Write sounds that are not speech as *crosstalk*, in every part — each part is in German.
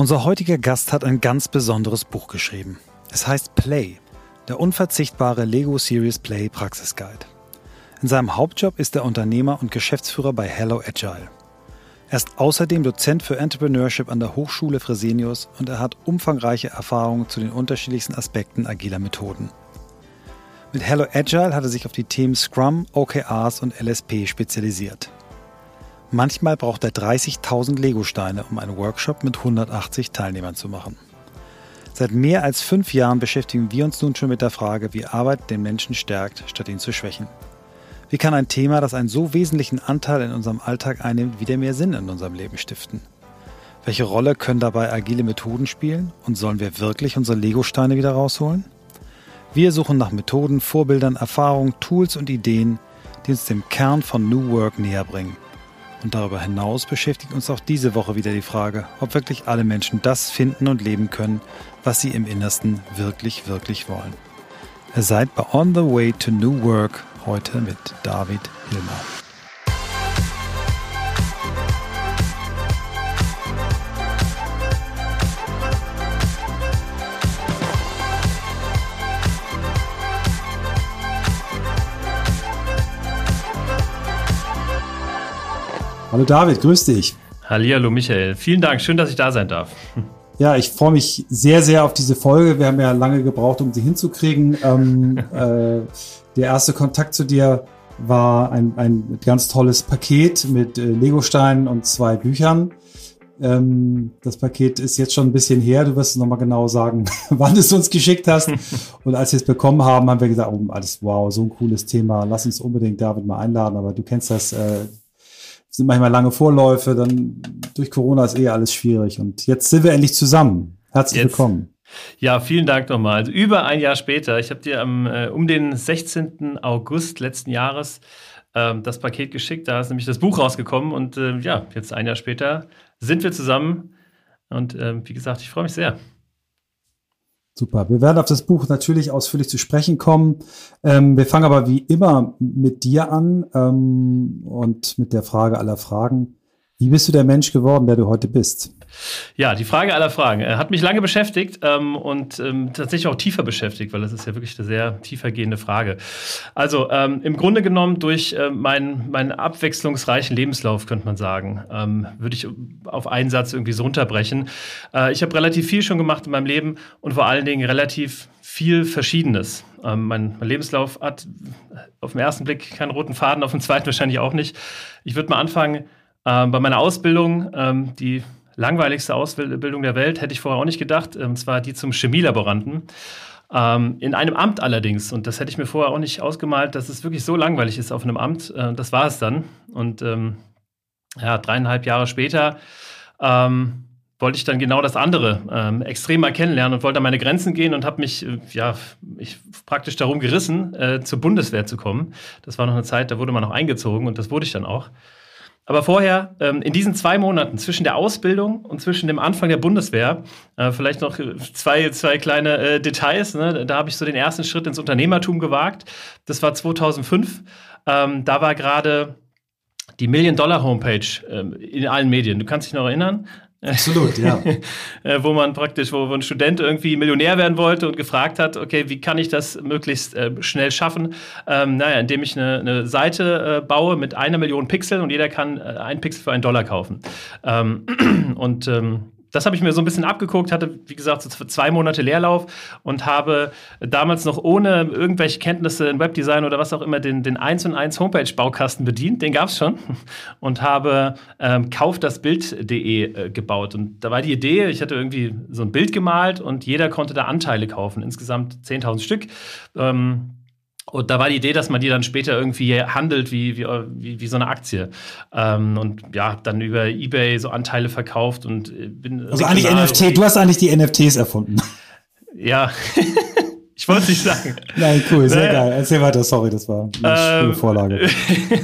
Unser heutiger Gast hat ein ganz besonderes Buch geschrieben. Es heißt Play, der unverzichtbare Lego Series Play Praxisguide. In seinem Hauptjob ist er Unternehmer und Geschäftsführer bei Hello Agile. Er ist außerdem Dozent für Entrepreneurship an der Hochschule Fresenius und er hat umfangreiche Erfahrungen zu den unterschiedlichsten Aspekten agiler Methoden. Mit Hello Agile hat er sich auf die Themen Scrum, OKRs und LSP spezialisiert. Manchmal braucht er 30.000 Lego-Steine, um einen Workshop mit 180 Teilnehmern zu machen. Seit mehr als fünf Jahren beschäftigen wir uns nun schon mit der Frage, wie Arbeit den Menschen stärkt, statt ihn zu schwächen. Wie kann ein Thema, das einen so wesentlichen Anteil in unserem Alltag einnimmt, wieder mehr Sinn in unserem Leben stiften? Welche Rolle können dabei agile Methoden spielen und sollen wir wirklich unsere Lego-Steine wieder rausholen? Wir suchen nach Methoden, Vorbildern, Erfahrungen, Tools und Ideen, die uns dem Kern von New Work näher bringen und darüber hinaus beschäftigt uns auch diese Woche wieder die Frage, ob wirklich alle Menschen das finden und leben können, was sie im Innersten wirklich, wirklich wollen. Ihr seid bei On the Way to New Work heute mit David Hilmer. Hallo David, grüß dich. Hallihallo Michael, vielen Dank, schön, dass ich da sein darf. Ja, ich freue mich sehr, sehr auf diese Folge. Wir haben ja lange gebraucht, um sie hinzukriegen. Ähm, *laughs* äh, der erste Kontakt zu dir war ein, ein ganz tolles Paket mit äh, Legosteinen und zwei Büchern. Ähm, das Paket ist jetzt schon ein bisschen her. Du wirst nochmal genau sagen, *laughs* wann du es uns geschickt hast. *laughs* Und als wir es bekommen haben, haben wir gesagt, oh, alles wow, so ein cooles Thema. Lass uns unbedingt David mal einladen. Aber du kennst das, äh, sind manchmal lange Vorläufe, dann durch Corona ist eh alles schwierig. Und jetzt sind wir endlich zusammen. Herzlich jetzt. willkommen. Ja, vielen Dank nochmal. Also über ein Jahr später, ich habe dir am, äh, um den 16. August letzten Jahres ähm, das Paket geschickt. Da ist nämlich das Buch rausgekommen und äh, ja, jetzt ein Jahr später sind wir zusammen. Und äh, wie gesagt, ich freue mich sehr. Super. Wir werden auf das Buch natürlich ausführlich zu sprechen kommen. Ähm, wir fangen aber wie immer mit dir an ähm, und mit der Frage aller Fragen. Wie bist du der Mensch geworden, der du heute bist? Ja, die Frage aller Fragen äh, hat mich lange beschäftigt ähm, und ähm, tatsächlich auch tiefer beschäftigt, weil das ist ja wirklich eine sehr tiefergehende Frage. Also ähm, im Grunde genommen durch äh, meinen, meinen abwechslungsreichen Lebenslauf, könnte man sagen, ähm, würde ich auf einen Satz irgendwie so runterbrechen. Äh, ich habe relativ viel schon gemacht in meinem Leben und vor allen Dingen relativ viel Verschiedenes. Ähm, mein, mein, Lebenslauf hat auf den ersten Blick keinen roten Faden, auf den zweiten wahrscheinlich auch nicht. Ich würde mal anfangen äh, bei meiner Ausbildung, ähm, die langweiligste Ausbildung der Welt, hätte ich vorher auch nicht gedacht. Und ähm, zwar die zum Chemielaboranten. Ähm, in einem Amt allerdings. Und das hätte ich mir vorher auch nicht ausgemalt, dass es wirklich so langweilig ist auf einem Amt. Äh, das war es dann. Und ähm, ja, dreieinhalb Jahre später ähm, wollte ich dann genau das andere ähm, extrem mal kennenlernen und wollte an meine Grenzen gehen und habe mich äh, ja ich praktisch darum gerissen, äh, zur Bundeswehr zu kommen. Das war noch eine Zeit, da wurde man noch eingezogen und das wurde ich dann auch. Aber vorher, ähm, in diesen zwei Monaten zwischen der Ausbildung und zwischen dem Anfang der Bundeswehr, äh, vielleicht noch zwei, zwei kleine äh, Details. Ne? Da habe ich so den ersten Schritt ins Unternehmertum gewagt. Das war 2005. Ähm, da war gerade die Million-Dollar-Homepage ähm, in allen Medien. Du kannst dich noch erinnern? Absolut, ja. *laughs* Äh, wo man praktisch, wo, ein Student irgendwie Millionär werden wollte und gefragt hat, okay, wie kann ich das möglichst äh, schnell schaffen? Ähm, naja, indem ich eine, eine Seite äh, baue mit einer Million Pixeln und jeder kann äh, einen Pixel für einen Dollar kaufen. Ähm, *clears throat* und ähm, das habe ich mir so ein bisschen abgeguckt, hatte, wie gesagt, so zwei Monate Leerlauf und habe damals noch ohne irgendwelche Kenntnisse in Webdesign oder was auch immer den, den 1 und 1 Homepage-Baukasten bedient, den gab es schon, *laughs* und habe ähm, kaufdasbild.de äh, gebaut. Und da war die Idee, ich hatte irgendwie so ein Bild gemalt und jeder konnte da Anteile kaufen, insgesamt 10.000 Stück. Ähm, und da war die Idee, dass man die dann später irgendwie handelt wie, wie, wie, wie so eine Aktie. Ähm, und ja, dann über Ebay so Anteile verkauft und äh, bin. Also eigentlich NFT, du hast eigentlich die NFTs erfunden. Ja. *laughs* ich wollte es nicht sagen. Nein, cool, sehr naja. geil. Erzähl weiter, sorry, das war eine ähm, Vorlage.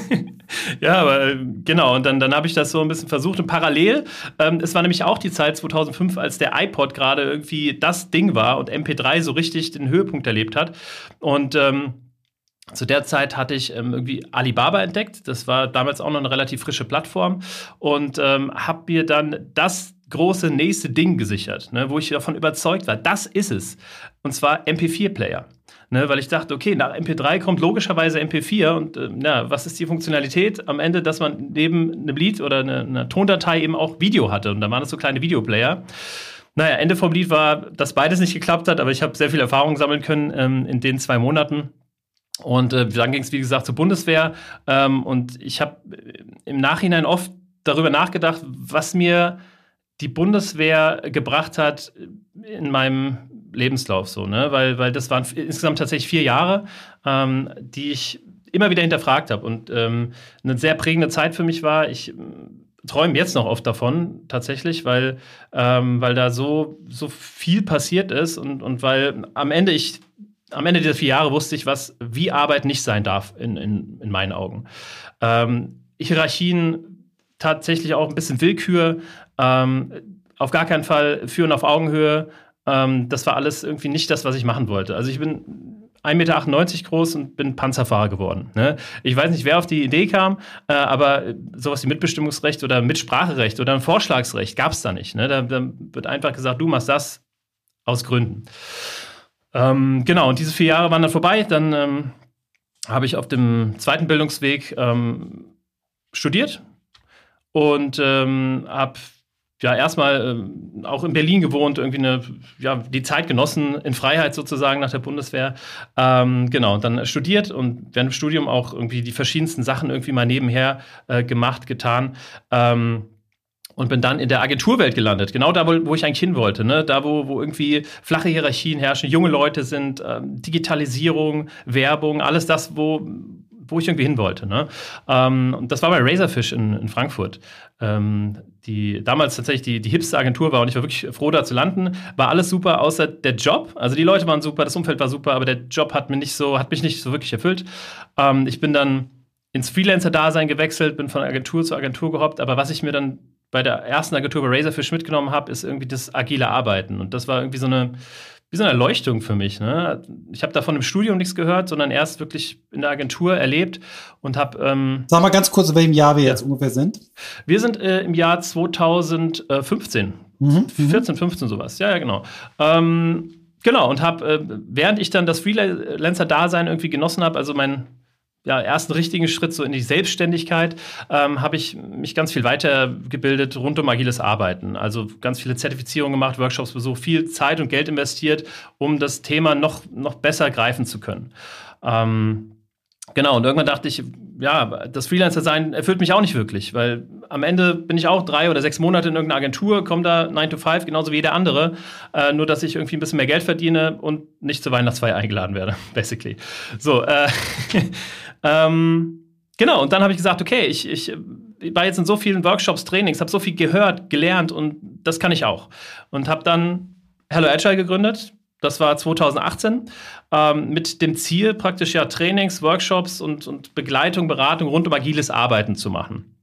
*laughs* ja, aber äh, genau, und dann, dann habe ich das so ein bisschen versucht. Und parallel, ähm, es war nämlich auch die Zeit 2005, als der iPod gerade irgendwie das Ding war und MP3 so richtig den Höhepunkt erlebt hat. Und ähm, zu der Zeit hatte ich ähm, irgendwie Alibaba entdeckt. Das war damals auch noch eine relativ frische Plattform und ähm, habe mir dann das große nächste Ding gesichert, ne, wo ich davon überzeugt war, das ist es. Und zwar MP4-Player. Ne, weil ich dachte, okay, nach MP3 kommt logischerweise MP4 und äh, na, was ist die Funktionalität am Ende, dass man neben einem Lied oder einer eine Tondatei eben auch Video hatte und da waren das so kleine Videoplayer. Naja, Ende vom Lied war, dass beides nicht geklappt hat, aber ich habe sehr viel Erfahrung sammeln können ähm, in den zwei Monaten. Und äh, dann ging es, wie gesagt, zur Bundeswehr. Ähm, und ich habe im Nachhinein oft darüber nachgedacht, was mir die Bundeswehr gebracht hat in meinem Lebenslauf so, ne? Weil, weil das waren insgesamt tatsächlich vier Jahre, ähm, die ich immer wieder hinterfragt habe und ähm, eine sehr prägende Zeit für mich war. Ich ähm, träume jetzt noch oft davon, tatsächlich, weil, ähm, weil da so, so viel passiert ist und, und weil am Ende ich am Ende dieser vier Jahre wusste ich, was wie Arbeit nicht sein darf in, in, in meinen Augen. Ähm, Hierarchien tatsächlich auch ein bisschen Willkür, ähm, auf gar keinen Fall führen auf Augenhöhe. Ähm, das war alles irgendwie nicht das, was ich machen wollte. Also ich bin 1,98 Meter groß und bin Panzerfahrer geworden. Ne? Ich weiß nicht, wer auf die Idee kam, äh, aber sowas wie Mitbestimmungsrecht oder Mitspracherecht oder ein Vorschlagsrecht gab es da nicht. Ne? Da, da, wird einfach gesagt, du machst das aus Gründen. Ähm, genau, und diese vier Jahre waren dann vorbei. Dann ähm, habe ich auf dem zweiten Bildungsweg ähm, studiert und ähm, habe ja erstmal äh, auch in Berlin gewohnt, irgendwie eine, ja, die Zeit genossen in Freiheit sozusagen nach der Bundeswehr. Ähm, genau, und dann studiert und während dem Studium auch irgendwie die verschiedensten Sachen irgendwie mal nebenher äh, gemacht, getan. Ähm, und bin dann in der Agenturwelt gelandet. Genau da, wo, wo ich eigentlich hin wollte. Ne? Da, wo, wo irgendwie flache Hierarchien herrschen, junge Leute sind, ähm, Digitalisierung, Werbung, alles das, wo, wo ich irgendwie hin wollte. Ne? Ähm, und das war bei Razorfish in, in Frankfurt. Ähm, die damals tatsächlich die, die hipste Agentur war und ich war wirklich froh, da zu landen. War alles super, außer der Job. Also die Leute waren super, das Umfeld war super, aber der Job hat mich nicht so, hat mich nicht so wirklich erfüllt. Ähm, ich bin dann ins Freelancer-Dasein gewechselt, bin von Agentur zu Agentur gehoppt, aber was ich mir dann bei der ersten Agentur bei Razorfish mitgenommen habe, ist irgendwie das agile Arbeiten. Und das war irgendwie so eine, wie so eine Erleuchtung für mich. Ne? Ich habe davon im Studium nichts gehört, sondern erst wirklich in der Agentur erlebt und habe. Ähm, Sag mal ganz kurz, in welchem Jahr wir ja. jetzt ungefähr sind. Wir sind äh, im Jahr 2015. Mhm, 14, 15 sowas. Ja, ja, genau. Ähm, genau, und habe, äh, während ich dann das Freelancer-Dasein irgendwie genossen habe, also mein ja, ersten richtigen Schritt so in die Selbstständigkeit ähm, habe ich mich ganz viel weitergebildet rund um agiles Arbeiten. Also ganz viele Zertifizierungen gemacht, Workshops besucht, viel Zeit und Geld investiert, um das Thema noch, noch besser greifen zu können. Ähm, genau, und irgendwann dachte ich, ja, das Freelancer-Sein erfüllt mich auch nicht wirklich, weil am Ende bin ich auch drei oder sechs Monate in irgendeiner Agentur, komme da 9 to 5, genauso wie jeder andere, äh, nur dass ich irgendwie ein bisschen mehr Geld verdiene und nicht zur Weihnachtsfeier eingeladen werde, *laughs* basically. So, äh, *laughs* Ähm, genau, und dann habe ich gesagt, okay, ich, ich, war jetzt in so vielen Workshops, Trainings, habe so viel gehört, gelernt und das kann ich auch. Und habe dann Hello Agile gegründet. Das war 2018 ähm, mit dem Ziel, praktisch ja Trainings, Workshops und, und Begleitung, Beratung rund um agiles Arbeiten zu machen.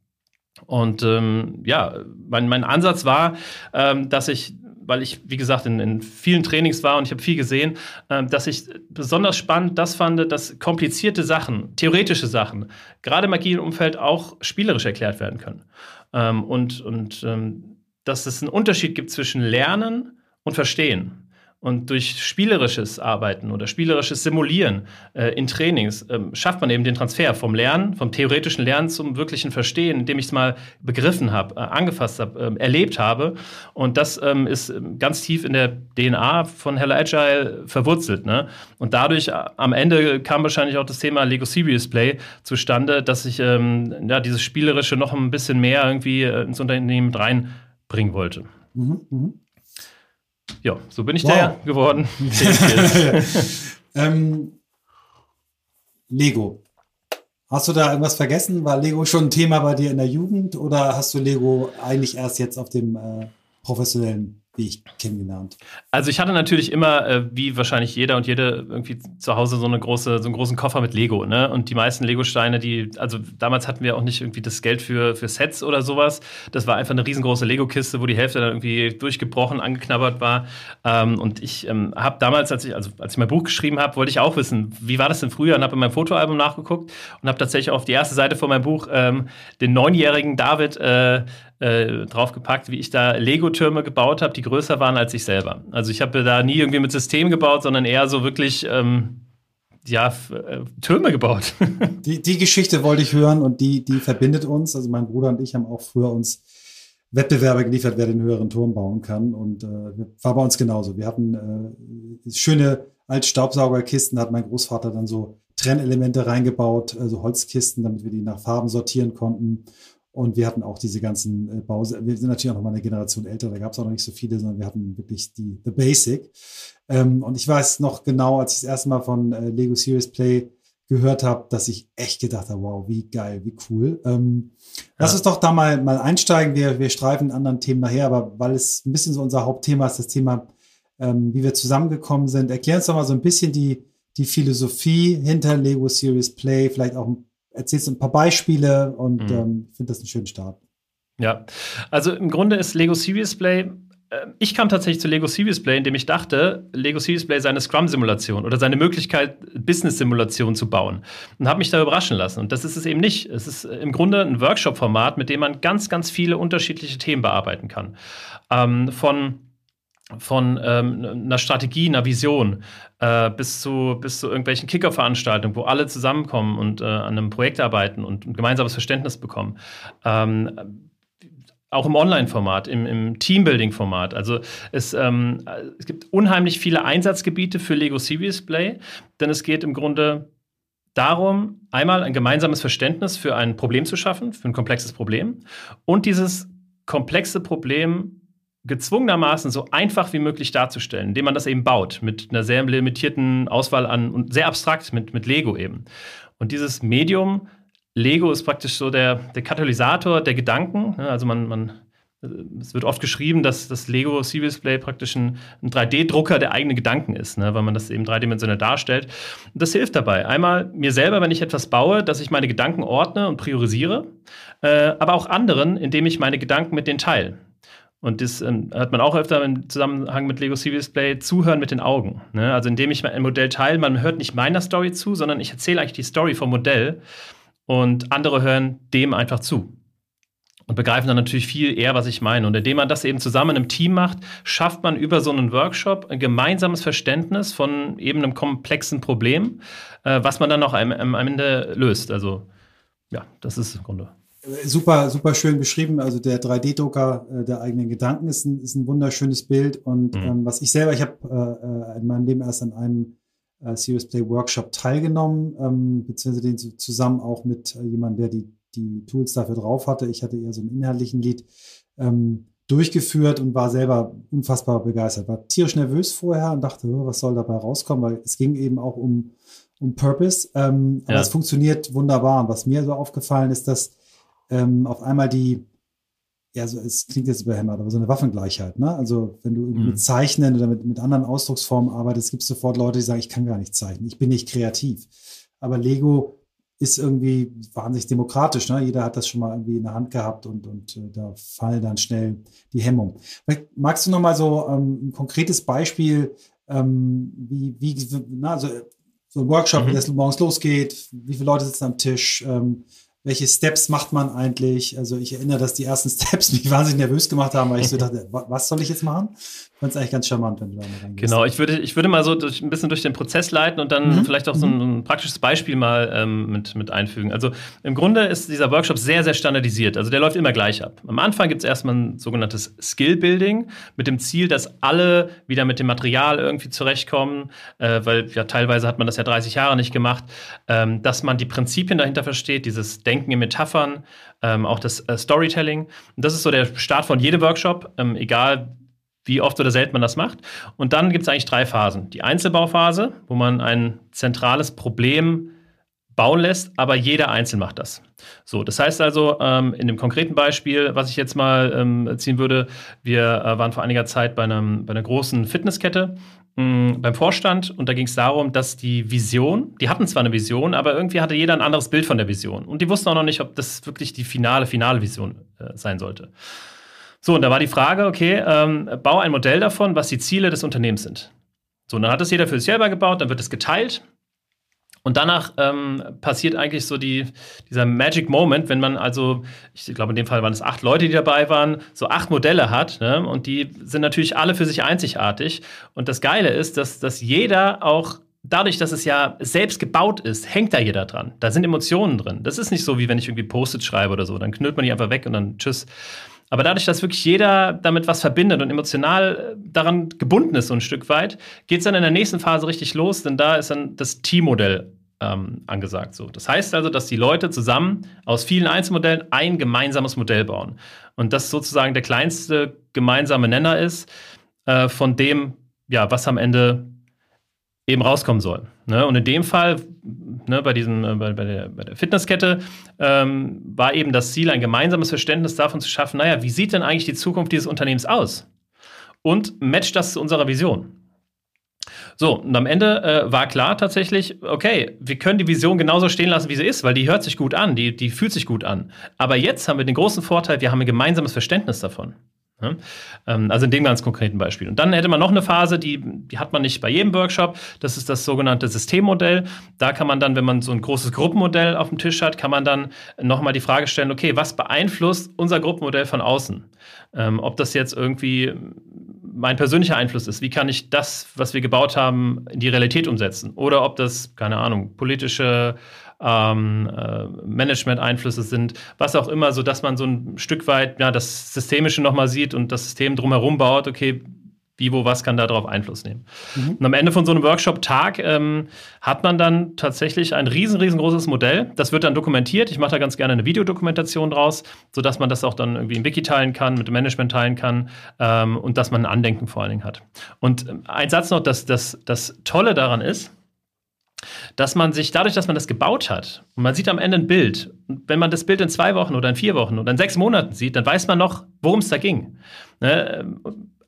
Und ähm, ja, mein, mein Ansatz war, ähm, dass ich weil ich, wie gesagt, in, in vielen Trainings war und ich habe viel gesehen, äh, dass ich besonders spannend das fand, dass komplizierte Sachen, theoretische Sachen, gerade im agilen Umfeld auch spielerisch erklärt werden können. Ähm, und und ähm, dass es einen Unterschied gibt zwischen Lernen und Verstehen. Und durch spielerisches Arbeiten oder spielerisches Simulieren äh, in Trainings äh, schafft man eben den Transfer vom Lernen, vom theoretischen Lernen zum wirklichen Verstehen, indem ich es mal begriffen habe, äh, angefasst habe, äh, erlebt habe. Und das ähm, ist ähm, ganz tief in der DNA von Hello Agile verwurzelt. Ne? Und dadurch äh, am Ende kam wahrscheinlich auch das Thema Lego Serious Play zustande, dass ich ähm, ja, dieses Spielerische noch ein bisschen mehr irgendwie äh, ins Unternehmen reinbringen wollte. Mhm, mh. Ja, so bin ich wow. der geworden. *laughs* *laughs* ähm, Lego. Hast du da irgendwas vergessen? War Lego schon ein Thema bei dir in der Jugend oder hast du Lego eigentlich erst jetzt auf dem äh, professionellen wie ich kennengelernt. Also ich hatte natürlich immer, äh, wie wahrscheinlich jeder und jede, irgendwie zu Hause so eine große, so einen großen Koffer mit Lego, ne? Und die meisten Lego-Steine, die, also damals hatten wir auch nicht irgendwie das Geld für, für Sets oder sowas. Das war einfach eine riesengroße Lego-Kiste, wo die Hälfte dann irgendwie durchgebrochen, angeknabbert war. Ähm, und ich ähm, habe damals, als ich, also als ich mein Buch geschrieben habe, wollte ich auch wissen, wie war das denn früher? Und habe in meinem Fotoalbum nachgeguckt und habe tatsächlich auf die erste Seite von meinem Buch ähm, den neunjährigen David äh, äh, draufgepackt, wie ich da Lego-Türme gebaut habe, die größer waren als ich selber. Also ich habe da nie irgendwie mit System gebaut, sondern eher so wirklich ähm, ja, äh, Türme gebaut. *laughs* die, die Geschichte wollte ich hören und die, die verbindet uns. Also mein Bruder und ich haben auch früher uns Wettbewerbe geliefert, wer den höheren Turm bauen kann. Und äh, war bei uns genauso. Wir hatten äh, schöne Altstaubsaugerkisten, da hat mein Großvater dann so Trennelemente reingebaut, also Holzkisten, damit wir die nach Farben sortieren konnten. Und wir hatten auch diese ganzen äh, Bause. Wir sind natürlich auch noch mal eine Generation älter, da gab es auch noch nicht so viele, sondern wir hatten wirklich die The Basic. Ähm, und ich weiß noch genau, als ich das erste Mal von äh, Lego Series Play gehört habe, dass ich echt gedacht habe, wow, wie geil, wie cool. Ähm, ja. Lass uns doch da mal, mal einsteigen. Wir, wir streifen anderen Themen nachher, aber weil es ein bisschen so unser Hauptthema ist, das Thema, ähm, wie wir zusammengekommen sind. Erklär uns doch mal so ein bisschen die, die Philosophie hinter Lego Series Play, vielleicht auch ein erzählst ein paar Beispiele und mhm. ähm, finde das einen schönen Start. Ja, also im Grunde ist Lego Serious Play äh, ich kam tatsächlich zu Lego Serious Play, indem ich dachte, Lego Serious Play sei eine Scrum-Simulation oder seine Möglichkeit, Business-Simulation zu bauen. Und habe mich da überraschen lassen. Und das ist es eben nicht. Es ist im Grunde ein Workshop-Format, mit dem man ganz, ganz viele unterschiedliche Themen bearbeiten kann. Ähm, von von ähm, einer Strategie, einer Vision äh, bis, zu, bis zu irgendwelchen Kicker-Veranstaltungen, wo alle zusammenkommen und äh, an einem Projekt arbeiten und ein gemeinsames Verständnis bekommen. Ähm, auch im Online-Format, im, im Teambuilding-Format. Also es, ähm, es gibt unheimlich viele Einsatzgebiete für Lego Serious Play, denn es geht im Grunde darum, einmal ein gemeinsames Verständnis für ein Problem zu schaffen, für ein komplexes Problem und dieses komplexe Problem gezwungenermaßen so einfach wie möglich darzustellen, indem man das eben baut, mit einer sehr limitierten Auswahl an und sehr abstrakt mit, mit Lego eben. Und dieses Medium, Lego ist praktisch so der, der Katalysator der Gedanken. Also man, man, es wird oft geschrieben, dass das Lego Serious Play praktisch ein, ein 3D-Drucker der eigenen Gedanken ist, ne? weil man das eben dreidimensional darstellt. Und das hilft dabei. Einmal mir selber, wenn ich etwas baue, dass ich meine Gedanken ordne und priorisiere, äh, aber auch anderen, indem ich meine Gedanken mit denen teile. Und das ähm, hat man auch öfter im Zusammenhang mit Lego Serious Play, zuhören mit den Augen. Ne? Also indem ich ein Modell teile, man hört nicht meiner Story zu, sondern ich erzähle eigentlich die Story vom Modell und andere hören dem einfach zu. Und begreifen dann natürlich viel eher, was ich meine. Und indem man das eben zusammen im Team macht, schafft man über so einen Workshop ein gemeinsames Verständnis von eben einem komplexen Problem, äh, was man dann noch am, am Ende löst. Also ja, das ist im Grunde. Super, super schön beschrieben. Also der 3D-Drucker äh, der eigenen Gedanken ist ein, ist ein wunderschönes Bild. Und mhm. ähm, was ich selber, ich habe äh, äh, in meinem Leben erst an einem äh, Serious Play Workshop teilgenommen, ähm, beziehungsweise den zusammen auch mit äh, jemandem, der die, die Tools dafür drauf hatte. Ich hatte eher so einen inhaltlichen Lied ähm, durchgeführt und war selber unfassbar begeistert. War tierisch nervös vorher und dachte, oh, was soll dabei rauskommen, weil es ging eben auch um, um Purpose. Ähm, ja. Aber es funktioniert wunderbar. Und was mir so aufgefallen ist, dass ähm, auf einmal die, ja, so, es klingt jetzt überhämmert, aber so eine Waffengleichheit. Ne? Also wenn du mhm. mit Zeichnen oder mit, mit anderen Ausdrucksformen arbeitest, gibt es sofort Leute, die sagen, ich kann gar nicht zeichnen, ich bin nicht kreativ. Aber Lego ist irgendwie wahnsinnig demokratisch. Ne? Jeder hat das schon mal irgendwie in der Hand gehabt und, und äh, da fallen dann schnell die Hemmungen. Magst du noch mal so ähm, ein konkretes Beispiel, ähm, wie, wie na, also so ein Workshop, mhm. wie das morgens losgeht, wie viele Leute sitzen am Tisch, ähm, welche Steps macht man eigentlich? Also ich erinnere, dass die ersten *laughs* Steps mich wahnsinnig nervös gemacht haben, weil ich so dachte, was soll ich jetzt machen? Ich fand es eigentlich ganz charmant, wenn du da mal reingehst. Genau, ich würde, ich würde mal so durch, ein bisschen durch den Prozess leiten und dann mhm. vielleicht auch so ein, mhm. ein, praktisches Beispiel mal ähm, mit, mit einfügen. Also im Grunde ist dieser Workshop sehr, sehr standardisiert. Also der läuft immer gleich ab. Am Anfang gibt es erstmal ein sogenanntes Skill-Building mit dem Ziel, dass alle wieder mit dem Material irgendwie zurechtkommen, äh, weil ja teilweise hat man das ja 30 Jahre nicht gemacht, ähm, dass man die Prinzipien dahinter versteht, dieses Denken Denken in Metaphern, ähm, auch das äh, Storytelling. Und das ist so der Start von jedem Workshop, ähm, egal wie oft oder selten man das macht. Und dann gibt es eigentlich drei Phasen. Die Einzelbauphase, wo man ein zentrales Problem bauen lässt, aber jeder einzeln macht das. So, das heißt also, ähm, in dem konkreten Beispiel, was ich jetzt mal ähm, ziehen würde, wir äh, waren vor einiger Zeit bei, einem, bei einer großen Fitnesskette beim Vorstand und da ging es darum, dass die Vision, die hatten zwar eine Vision, aber irgendwie hatte jeder ein anderes Bild von der Vision und die wussten auch noch nicht, ob das wirklich die finale, finale Vision äh, sein sollte. So, und da war die Frage, okay, ähm, bau ein Modell davon, was die Ziele des Unternehmens sind. So, und dann hat das jeder für sich selber gebaut, dann wird es geteilt Und danach ähm, passiert eigentlich so die, dieser Magic Moment, wenn man also, ich glaube in dem Fall waren es acht Leute, die dabei waren, so acht Modelle hat. Ne? Und die sind natürlich alle für sich einzigartig. Und das Geile ist, dass, dass jeder auch dadurch, dass es ja selbst gebaut ist, hängt da jeder dran. Da sind Emotionen drin. Das ist nicht so, wie wenn ich irgendwie Post-it schreibe oder so. Dann knüllt man die einfach weg und dann tschüss. Aber dadurch, dass wirklich jeder damit was verbindet und emotional daran gebunden ist, so ein Stück weit, geht es dann in der nächsten Phase richtig los, denn da ist dann das Teammodell ähm, angesagt. So. Das heißt also, dass die Leute zusammen aus vielen Einzelmodellen ein gemeinsames Modell bauen. Und das sozusagen der kleinste gemeinsame Nenner ist äh, von dem, ja, was am Ende eben rauskommen soll. Ne? Und in dem Fall, ne, bei, diesem, äh, bei, bei, der, bei der Fitnesskette, ähm, war eben das Ziel, ein gemeinsames Verständnis davon zu schaffen, naja, wie sieht denn eigentlich die Zukunft dieses Unternehmens aus? Und matcht das zu unserer Vision. So, und am Ende äh, war klar tatsächlich, okay, wir können die Vision genauso stehen lassen, wie sie ist, weil die hört sich gut an, die, die fühlt sich gut an. Aber jetzt haben wir den großen Vorteil, wir haben ein gemeinsames Verständnis davon. Ja? Ähm, also in dem ganz konkreten Beispiel. Und dann hätte man noch eine Phase, die, die hat man nicht bei jedem Workshop. Das ist das sogenannte Systemmodell. Da kann man dann, wenn man so ein großes Gruppenmodell auf dem Tisch hat, kann man dann nochmal die Frage stellen, okay, was beeinflusst unser Gruppenmodell von außen? Ähm, ob das jetzt irgendwie mein persönlicher Einfluss ist. Wie kann ich das, was wir gebaut haben, in die Realität umsetzen? Oder ob das, keine Ahnung, politische ähm, äh, Management-Einflüsse sind, was auch immer, so dass man so ein Stück weit ja, das Systemische nochmal sieht und das System drumherum baut, okay, wie, wo, was kann da darauf Einfluss nehmen. Mhm. Und am Ende von so einem Workshop-Tag ähm, hat man dann tatsächlich ein riesen, riesengroßes Modell. Das wird dann dokumentiert. Ich mache da ganz gerne eine Videodokumentation draus, sodass man das auch dann irgendwie im Wiki teilen kann, mit dem Management teilen kann ähm, und dass man ein Andenken vor allen Dingen hat. Und ähm, ein Satz noch, dass das, das Tolle daran ist, dass man sich dadurch, dass man das gebaut hat und man sieht am Ende ein Bild, wenn man das Bild in zwei Wochen oder in vier Wochen oder in sechs Monaten sieht, dann weiß man noch, worum es da ging. Ne?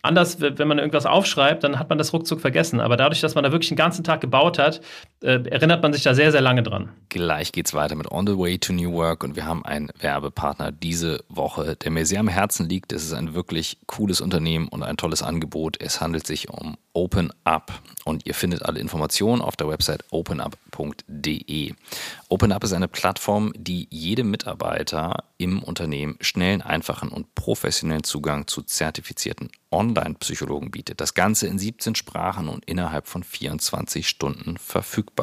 Anders, wenn man irgendwas aufschreibt, dann hat man das ruckzuck vergessen. Aber dadurch, dass man da wirklich einen ganzen Tag gebaut hat, äh, erinnert man sich da sehr, sehr lange dran. Gleich geht's weiter mit On the Way to New Work und wir haben einen Werbepartner diese Woche, der mir sehr am Herzen liegt. Es ist ein wirklich cooles Unternehmen und ein tolles Angebot. Es handelt sich um Open Up und ihr findet alle Informationen auf der Website openup.de. OpenUp ist eine Plattform, die jedem Mitarbeiter im Unternehmen schnellen, einfachen und professionellen Zugang zu zertifizierten Online-Psychologen bietet. Das Ganze in 17 Sprachen und innerhalb von 24 Stunden verfügbar.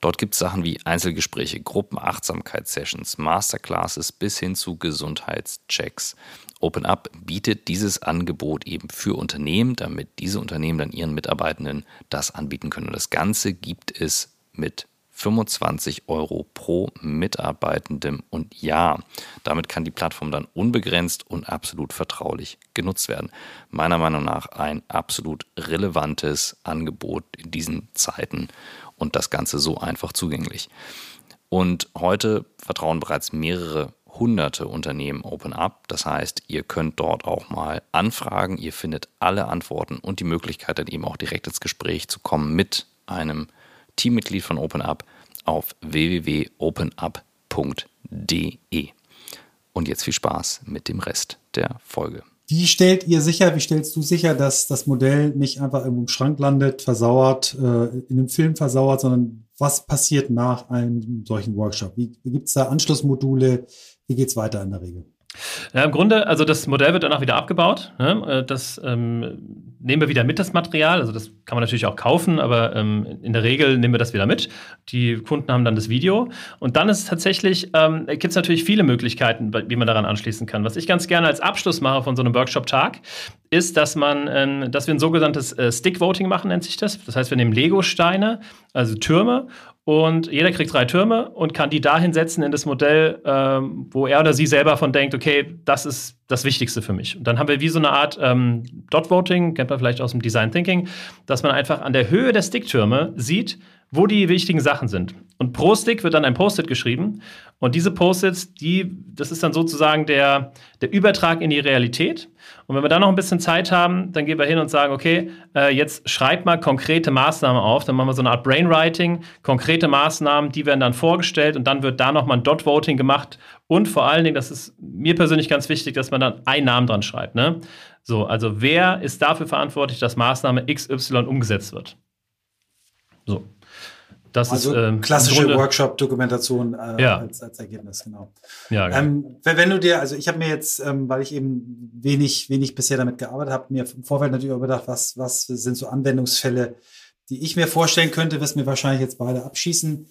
Dort gibt es Sachen wie Einzelgespräche, Gruppenachtsamkeitssessions, Masterclasses bis hin zu Gesundheitschecks. OpenUp bietet dieses Angebot eben für Unternehmen, damit diese Unternehmen dann ihren Mitarbeitenden das anbieten können. Und das Ganze gibt es mit 25 Euro pro Mitarbeitendem und Jahr. Damit kann die Plattform dann unbegrenzt und absolut vertraulich genutzt werden. Meiner Meinung nach ein absolut relevantes Angebot in diesen Zeiten und das Ganze so einfach zugänglich. Und heute vertrauen bereits mehrere hunderte Unternehmen Open Up. Das heißt, ihr könnt dort auch mal anfragen, ihr findet alle Antworten und die Möglichkeit dann eben auch direkt ins Gespräch zu kommen mit einem Teammitglied von OpenUp auf www.openup.de. Und jetzt viel Spaß mit dem Rest der Folge. Wie stellt ihr sicher, wie stellst du sicher, dass das Modell nicht einfach im Schrank landet, versauert, äh, in einem Film versauert, sondern was passiert nach einem solchen Workshop? Wie, wie gibt es da Anschlussmodule? Wie geht es weiter in der Regel? Ja, im Grunde, also das Modell wird danach wieder abgebaut. Ne? Äh, das ähm, nehmen wir wieder mit, das Material. Also das kann man natürlich auch kaufen, aber ähm, in der Regel nehmen wir das wieder mit. Die Kunden haben dann das Video. Und dann ist tatsächlich, ähm, gibt es natürlich viele Möglichkeiten, wie man daran anschließen kann. Was ich ganz gerne als Abschluss mache von so einem Workshop-Tag, ist, dass man, ähm, dass wir ein sogenanntes äh, Stick-Voting machen, nennt sich das. Das heißt, wir nehmen Lego-Steine, also Türme, und jeder kriegt drei Türme und kann die dahin setzen in das Modell, ähm, wo er oder sie selber von denkt, okay, das ist das Wichtigste für mich. Und dann haben wir wie so eine Art ähm, Dot-Voting, kennt man vielleicht aus dem Design Thinking, dass man einfach an der Höhe der Sticktürme sieht, wo die wichtigen Sachen sind. Und pro Stick wird dann ein Post-it geschrieben. Und diese Post-its, die, das ist dann sozusagen der, der Übertrag in die Realität. Und wenn wir dann noch ein bisschen Zeit haben, dann gehen wir hin und sagen, okay, äh, jetzt schreib mal konkrete Maßnahmen auf. Dann machen wir so eine Art Brainwriting, konkrete Maßnahmen, die werden dann vorgestellt und dann wird da nochmal ein Dot-Voting gemacht. Und vor allen Dingen, das ist mir persönlich ganz wichtig, dass man dann einen Namen dran schreibt. Ne? So, also wer ist dafür verantwortlich, dass Maßnahme XY umgesetzt wird? So. Das also ist ähm, klassische Workshop-Dokumentation äh, ja. als, als, Ergebnis, genau. Ja, genau. Ähm, wenn du dir, also ich habe mir jetzt, ähm, weil ich eben wenig, wenig bisher damit gearbeitet habe, mir im Vorfeld natürlich überdacht, was, was sind so Anwendungsfälle, die ich mir vorstellen könnte, wirst mir wahrscheinlich jetzt beide abschießen.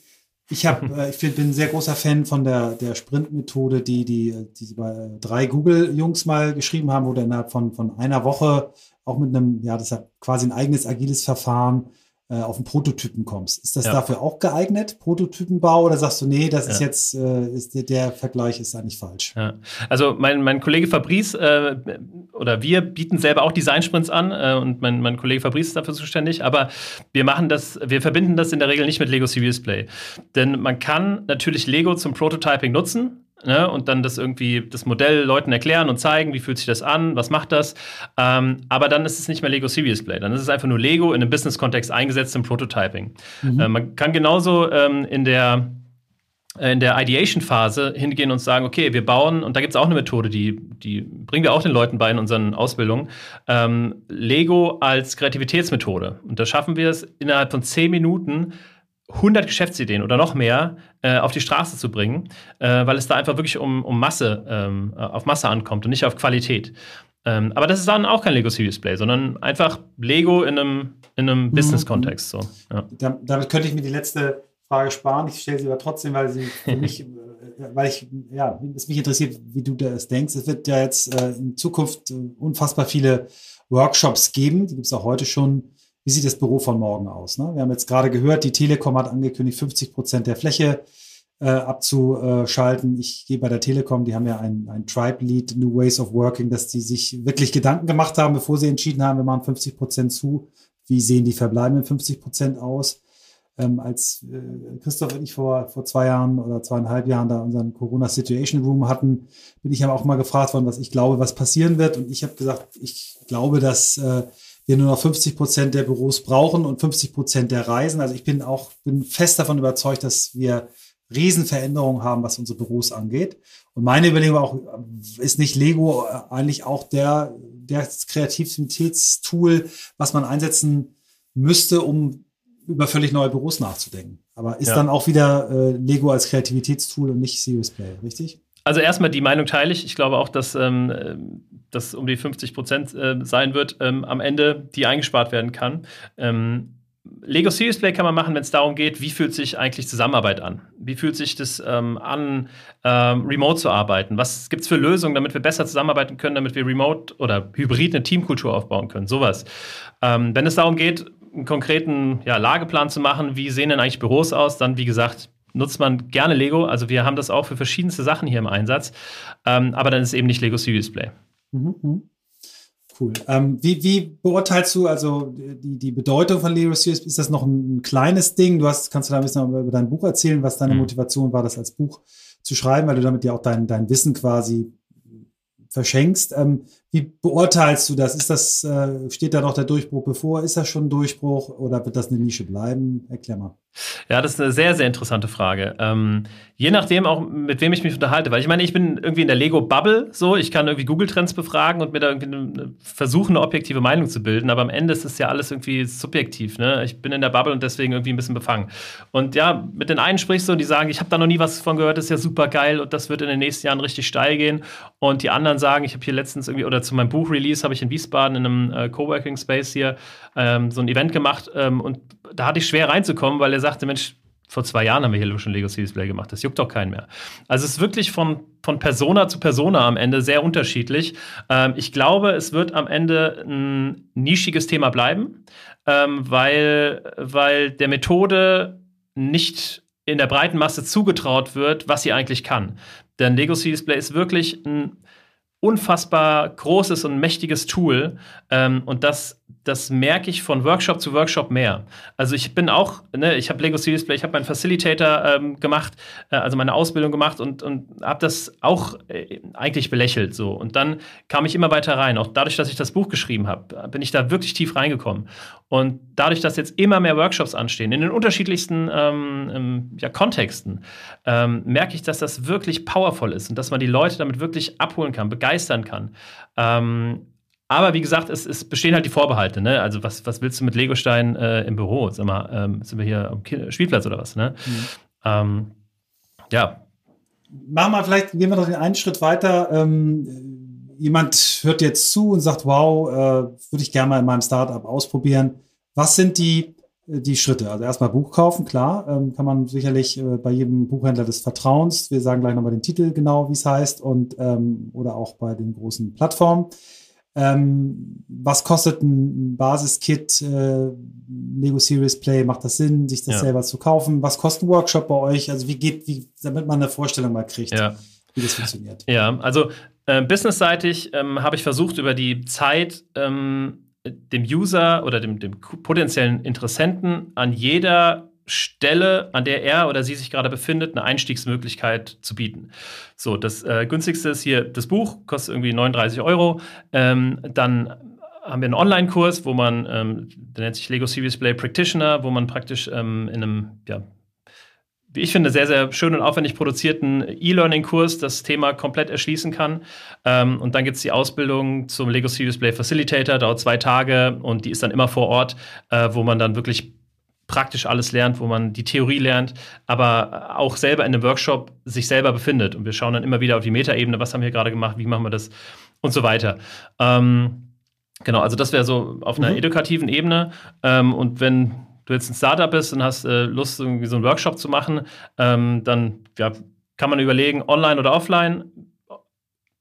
Ich habe, *laughs* äh, ich bin ein sehr großer Fan von der, der Sprint-Methode, die, die, die drei Google-Jungs mal geschrieben haben, wo du innerhalb von, von einer Woche auch mit einem, ja, das hat quasi ein eigenes agiles Verfahren äh, auf einen Prototypen kommst. Ist das Ja. dafür auch geeignet, Prototypenbau, oder sagst du, nee, das ist Ja. jetzt, äh, ist der, der Vergleich ist eigentlich falsch? Ja. Also mein, mein Kollege Fabrice äh, oder wir bieten selber auch Designsprints an äh, und mein, mein Kollege Fabrice ist dafür zuständig, aber wir machen das, wir verbinden das in der Regel nicht mit Lego Serious Play. Denn man kann natürlich Lego zum Prototyping nutzen. Ne, und dann das irgendwie das Modell Leuten erklären und zeigen, wie fühlt sich das an, was macht das. Ähm, aber dann ist es nicht mehr Lego Serious Play. Dann ist es einfach nur Lego in einem Business-Kontext eingesetzt im Prototyping. Äh, man kann genauso ähm, in der in der Ideation-Phase hingehen und sagen, okay, wir bauen, und da gibt es auch eine Methode, die, die bringen wir auch den Leuten bei in unseren Ausbildungen, ähm, Lego als Kreativitätsmethode. Und da schaffen wir es innerhalb von zehn Minuten, 100 Geschäftsideen oder noch mehr äh, auf die Straße zu bringen, äh, weil es da einfach wirklich um, um Masse, ähm, auf Masse ankommt und nicht auf Qualität. Ähm, aber das ist dann auch kein Lego Serious Play, sondern einfach Lego in einem, in einem Business-Kontext. So. Ja. Da, damit könnte ich mir die letzte Frage sparen. Ich stelle sie aber trotzdem, weil sie für mich, *laughs* äh, weil ich, ja, es mich interessiert, wie du das denkst. Es wird ja jetzt äh, in Zukunft äh, unfassbar viele Workshops geben. Die gibt es auch heute schon. Wie sieht das Büro von morgen aus? Ne? Wir haben jetzt gerade gehört, die Telekom hat angekündigt, 50 Prozent der Fläche äh, abzuschalten. Ich gehe bei der Telekom, die haben ja ein, ein Tribe-Lead, New Ways of Working, dass die sich wirklich Gedanken gemacht haben, bevor sie entschieden haben, wir machen 50 Prozent zu. Wie sehen die verbleibenden 50 Prozent aus? Ähm, als äh, Christoph und ich vor, vor zwei Jahren oder zweieinhalb Jahren da unseren Corona Situation Room hatten, bin ich aber auch mal gefragt worden, was ich glaube, was passieren wird. Und ich habe gesagt, ich glaube, dass äh, wir nur noch 50 Prozent der Büros brauchen und 50 Prozent der Reisen. Also ich bin auch bin fest davon überzeugt, dass wir Riesenveränderungen haben, was unsere Büros angeht. Und meine Überlegung war auch, ist nicht Lego eigentlich auch der, der Kreativitätstool, was man einsetzen müsste, um über völlig neue Büros nachzudenken. Aber ist Ja. dann auch wieder äh, Lego als Kreativitätstool und nicht Serious Play, richtig? Also erstmal die Meinung teile ich. Ich glaube auch, dass ähm, das um die 50 Prozent äh, sein wird ähm, am Ende, die eingespart werden kann. Ähm, Lego Serious Play kann man machen, wenn es darum geht, wie fühlt sich eigentlich Zusammenarbeit an? Wie fühlt sich das ähm, an, ähm, remote zu arbeiten? Was gibt es für Lösungen, damit wir besser zusammenarbeiten können, damit wir remote oder hybrid eine Teamkultur aufbauen können? Sowas. Ähm, wenn es darum geht, einen konkreten ja, Lageplan zu machen, wie sehen denn eigentlich Büros aus, dann wie gesagt, nutzt man gerne Lego. Also wir haben das auch für verschiedenste Sachen hier im Einsatz. Ähm, aber dann ist eben nicht Lego Serious Play. Mhm, mhm. Cool. Ähm, wie, wie beurteilst du also die, die Bedeutung von Lego Serious? Ist das noch ein, ein kleines Ding? Du hast, kannst du da ein bisschen über dein Buch erzählen, was deine Mhm. Motivation war, das als Buch zu schreiben, weil du damit ja auch dein, dein Wissen quasi verschenkst. Ähm, wie beurteilst du das? Ist das, äh, steht da noch der Durchbruch bevor? Ist das schon ein Durchbruch oder wird das eine Nische bleiben? Erklär mal. Ja, das ist eine sehr, sehr interessante Frage. Ähm, je nachdem auch, mit wem ich mich unterhalte. Weil ich meine, ich bin irgendwie in der Lego-Bubble so. Ich kann irgendwie Google-Trends befragen und mir da irgendwie versuchen, eine objektive Meinung zu bilden. Aber am Ende ist es ja alles irgendwie subjektiv. Ne? Ich bin in der Bubble und deswegen irgendwie ein bisschen befangen. Und ja, mit den einen sprichst du und die sagen, ich habe da noch nie was von gehört, das ist ja super geil und das wird in den nächsten Jahren richtig steil gehen. Und die anderen sagen, ich habe hier letztens irgendwie, oder zu meinem Buch-Release habe ich in Wiesbaden in einem äh, Coworking-Space hier ähm, so ein Event gemacht ähm, und da hatte ich schwer reinzukommen, weil er sagte, Mensch, vor zwei Jahren haben wir hier schon Lego Serious Play gemacht. Das juckt doch keinen mehr. Also es ist wirklich von, von Persona zu Persona am Ende sehr unterschiedlich. Ähm, ich glaube, es wird am Ende ein nischiges Thema bleiben, ähm, weil, weil der Methode nicht in der breiten Masse zugetraut wird, was sie eigentlich kann. Denn Lego Serious Play ist wirklich ein unfassbar großes und mächtiges Tool. Ähm, und das, das merke ich von Workshop zu Workshop mehr. Also ich bin auch, ne, ich habe Lego Serious Play, ich habe meinen Facilitator ähm, gemacht, äh, also meine Ausbildung gemacht und, und habe das auch äh, eigentlich belächelt so. Und dann kam ich immer weiter rein. Auch dadurch, dass ich das Buch geschrieben habe, bin ich da wirklich tief reingekommen. Und dadurch, dass jetzt immer mehr Workshops anstehen, in den unterschiedlichsten ähm, ähm, ja, Kontexten, ähm, merke ich, dass das wirklich powerful ist und dass man die Leute damit wirklich abholen kann, begeistern kann. Ähm, aber wie gesagt, es, es, bestehen halt die Vorbehalte. Ne? Also was, was willst du mit Legostein äh, im Büro? Sag mal, ähm, sind wir hier am Spielplatz oder was? Ne? Mhm. Ähm, ja. Machen wir vielleicht, gehen wir noch einen Schritt weiter. Ähm, jemand hört jetzt zu und sagt, wow, äh, würde ich gerne mal in meinem Startup ausprobieren. Was sind die, äh, die Schritte? Also erstmal Buch kaufen, klar, ähm, kann man sicherlich äh, bei jedem Buchhändler des Vertrauens. Wir sagen gleich nochmal den Titel genau, wie es heißt und ähm, oder auch bei den großen Plattformen. Ähm, was kostet ein Basiskit äh, Lego Series Play? Macht das Sinn, sich das ja. selber zu kaufen? Was kostet ein Workshop bei euch? Also wie geht, wie, damit man eine Vorstellung mal kriegt, ja. wie das funktioniert? Ja, also äh, businessseitig ähm, habe ich versucht, über die Zeit ähm, dem User oder dem, dem potenziellen Interessenten an jeder Stelle, an der er oder sie sich gerade befindet, eine Einstiegsmöglichkeit zu bieten. So, das äh, günstigste ist hier das Buch, kostet irgendwie 39 Euro. Ähm, dann haben wir einen Online-Kurs, wo man, ähm, der nennt sich Lego Series Play Practitioner, wo man praktisch ähm, in einem, ja, wie ich finde, sehr, sehr schön und aufwendig produzierten E-Learning-Kurs das Thema komplett erschließen kann. Ähm, und dann gibt es die Ausbildung zum Lego Series Play Facilitator, dauert zwei Tage und die ist dann immer vor Ort, äh, wo man dann wirklich praktisch alles lernt, wo man die Theorie lernt, aber auch selber in einem Workshop sich selber befindet. Und wir schauen dann immer wieder auf die Metaebene, was haben wir gerade gemacht, wie machen wir das und so weiter. Ähm, genau, also das wäre so auf einer mhm. edukativen Ebene. Ähm, und wenn du jetzt ein Startup bist und hast äh, Lust, irgendwie so einen Workshop zu machen, ähm, dann ja, kann man überlegen, online oder offline.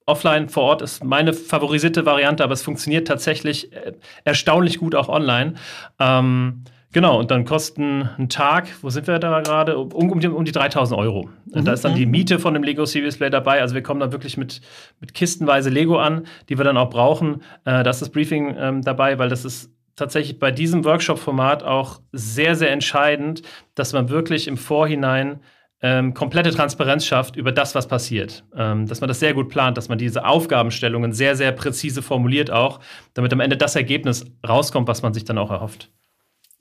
Offline vor Ort ist meine favorisierte Variante, aber es funktioniert tatsächlich äh, erstaunlich gut auch online. Ähm, Genau, und dann kosten ein Tag, wo sind wir da gerade? Um, um, die, um die 3000 Euro. Mhm. Da ist dann die mhm. Miete von dem Lego Series Play dabei. Also wir kommen da wirklich mit, mit kistenweise Lego an, die wir dann auch brauchen. Äh, da ist das Briefing ähm, dabei, weil das ist tatsächlich bei diesem Workshop-Format auch sehr, sehr entscheidend, dass man wirklich im Vorhinein ähm, komplette Transparenz schafft über das, was passiert. Ähm, dass man das sehr gut plant, dass man diese Aufgabenstellungen sehr, sehr präzise formuliert auch, damit am Ende das Ergebnis rauskommt, was man sich dann auch erhofft.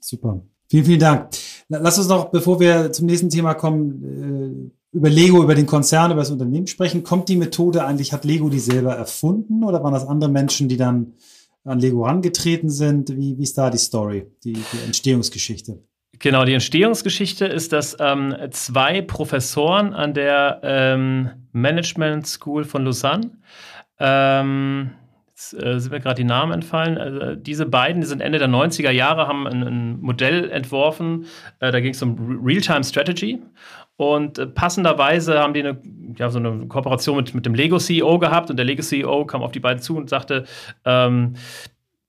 Super. Vielen, vielen Dank. Lass uns noch, bevor wir zum nächsten Thema kommen, äh, über Lego, über den Konzern, über das Unternehmen sprechen. Kommt die Methode eigentlich, hat Lego die selber erfunden oder waren das andere Menschen, die dann an Lego herangetreten sind? Wie, wie ist da die Story, die, die Entstehungsgeschichte? Genau, die Entstehungsgeschichte ist, dass ähm, zwei Professoren an der ähm, Management School von Lausanne ähm, äh, sind mir gerade die Namen entfallen. Also, diese beiden, die sind Ende der 90er Jahre, haben ein, ein Modell entworfen. Äh, da ging es um Real-Time Strategy. Und äh, passenderweise haben die eine, ja, so eine Kooperation mit, mit dem Lego-CEO gehabt. Und der Lego-CEO kam auf die beiden zu und sagte, ähm,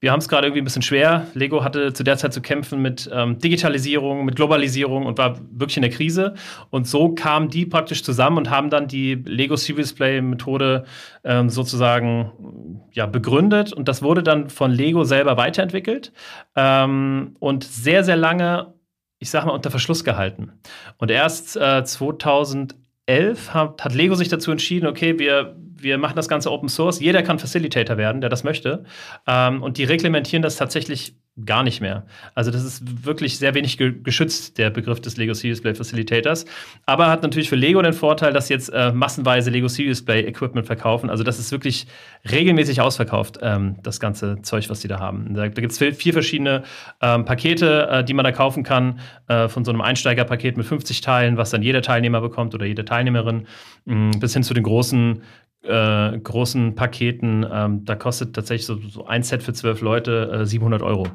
wir haben es gerade irgendwie ein bisschen schwer. Lego hatte zu der Zeit zu kämpfen mit ähm, Digitalisierung, mit Globalisierung und war wirklich in der Krise. Und so kamen die praktisch zusammen und haben dann die Lego Serious Play Methode ähm, sozusagen ja, begründet. Und das wurde dann von Lego selber weiterentwickelt ähm, und sehr, sehr lange, ich sag mal, unter Verschluss gehalten. Und erst äh, 2011 hat, hat Lego sich dazu entschieden, okay, wir wir machen das Ganze Open Source. Jeder kann Facilitator werden, der das möchte. Ähm, und die reglementieren das tatsächlich gar nicht mehr. Also das ist wirklich sehr wenig ge geschützt, der Begriff des Lego Serious Play Facilitators. Aber hat natürlich für Lego den Vorteil, dass jetzt äh, massenweise Lego Serious Play Equipment verkaufen. Also das ist wirklich regelmäßig ausverkauft, ähm, das ganze Zeug, was die da haben. Da, da gibt es vier verschiedene ähm, Pakete, äh, die man da kaufen kann, äh, von so einem Einsteigerpaket mit 50 Teilen, was dann jeder Teilnehmer bekommt oder jede Teilnehmerin, mh, mm, bis hin zu den großen äh, großen Paketen, ähm, da kostet tatsächlich so, so, ein Set für zwölf Leute äh, 700 Euro.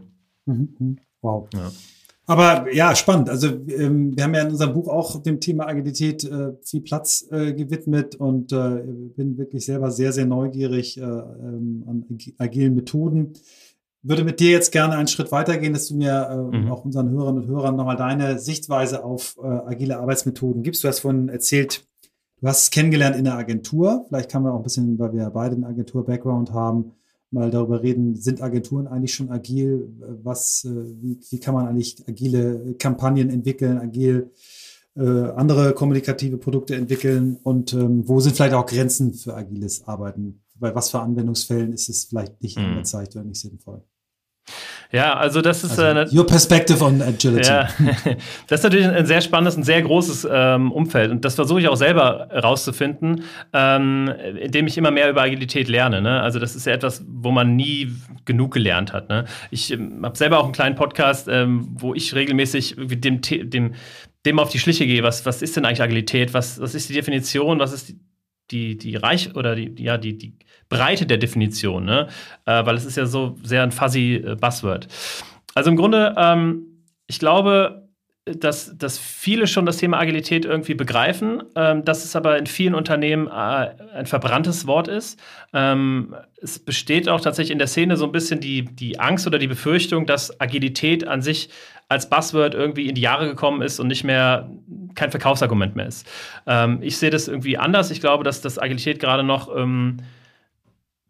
Mhm, mhm. Wow. Ja. Aber ja, spannend. Also ähm, wir haben ja in unserem Buch auch dem Thema Agilität äh, viel Platz äh, gewidmet und äh, bin wirklich selber sehr, sehr neugierig äh, ähm, an agilen Methoden. Würde mit dir jetzt gerne einen Schritt weitergehen, dass du mir äh, mhm. auch unseren Hörerinnen und Hörern nochmal deine Sichtweise auf äh, agile Arbeitsmethoden gibst. Du hast vorhin erzählt, Du hast es kennengelernt in der Agentur. Vielleicht kann man auch ein bisschen, weil wir beide einen Agentur-Background haben, mal darüber reden, sind Agenturen eigentlich schon agil? Was, äh, wie, wie kann man eigentlich agile Kampagnen entwickeln, agil äh, andere kommunikative Produkte entwickeln und ähm, wo sind vielleicht auch Grenzen für agiles Arbeiten? Bei was für Anwendungsfällen ist es vielleicht nicht mhm. angezeigt oder nicht sinnvoll? Ja, also das ist. Also, äh, your perspective on agility. Ja, *laughs* das ist natürlich ein sehr spannendes und sehr großes ähm, Umfeld. Und das versuche ich auch selber rauszufinden, ähm, indem ich immer mehr über Agilität lerne. Ne? Also, das ist ja etwas, wo man nie genug gelernt hat. Ne? Ich ähm, habe selber auch einen kleinen Podcast, ähm, wo ich regelmäßig dem, dem, dem auf die Schliche gehe. Was, was ist denn eigentlich Agilität? Was, was ist die Definition? Was ist die, die, die Reich oder die, ja, die, die Breite der Definition, ne? Äh, weil es ist ja so sehr ein fuzzy äh, Buzzword. Also im Grunde, ähm, ich glaube, dass, dass viele schon das Thema Agilität irgendwie begreifen, ähm, dass es aber in vielen Unternehmen äh, ein verbranntes Wort ist. Ähm, es besteht auch tatsächlich in der Szene so ein bisschen die, die Angst oder die Befürchtung, dass Agilität an sich als Buzzword irgendwie in die Jahre gekommen ist und nicht mehr kein Verkaufsargument mehr ist. Ähm, ich sehe das irgendwie anders. Ich glaube, dass das Agilität gerade noch ähm,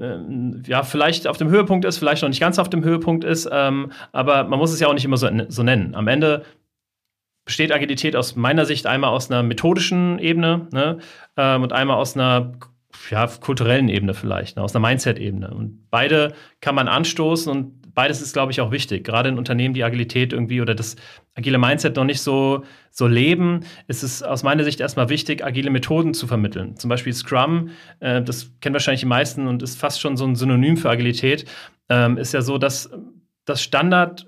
ähm, ja, vielleicht auf dem Höhepunkt ist, vielleicht noch nicht ganz auf dem Höhepunkt ist, ähm, aber man muss es ja auch nicht immer so, so nennen. Am Ende besteht Agilität aus meiner Sicht einmal aus einer methodischen Ebene ne, ähm, und einmal aus einer ja, kulturellen Ebene vielleicht, ne, aus einer Mindset-Ebene. Und beide kann man anstoßen und beides ist, glaube ich, auch wichtig. Gerade in Unternehmen, die Agilität irgendwie oder das agile Mindset noch nicht so, so leben, ist es aus meiner Sicht erstmal wichtig, agile Methoden zu vermitteln. Zum Beispiel Scrum, äh, das kennen wahrscheinlich die meisten und ist fast schon so ein Synonym für Agilität, ähm, ist ja so, dass das Standard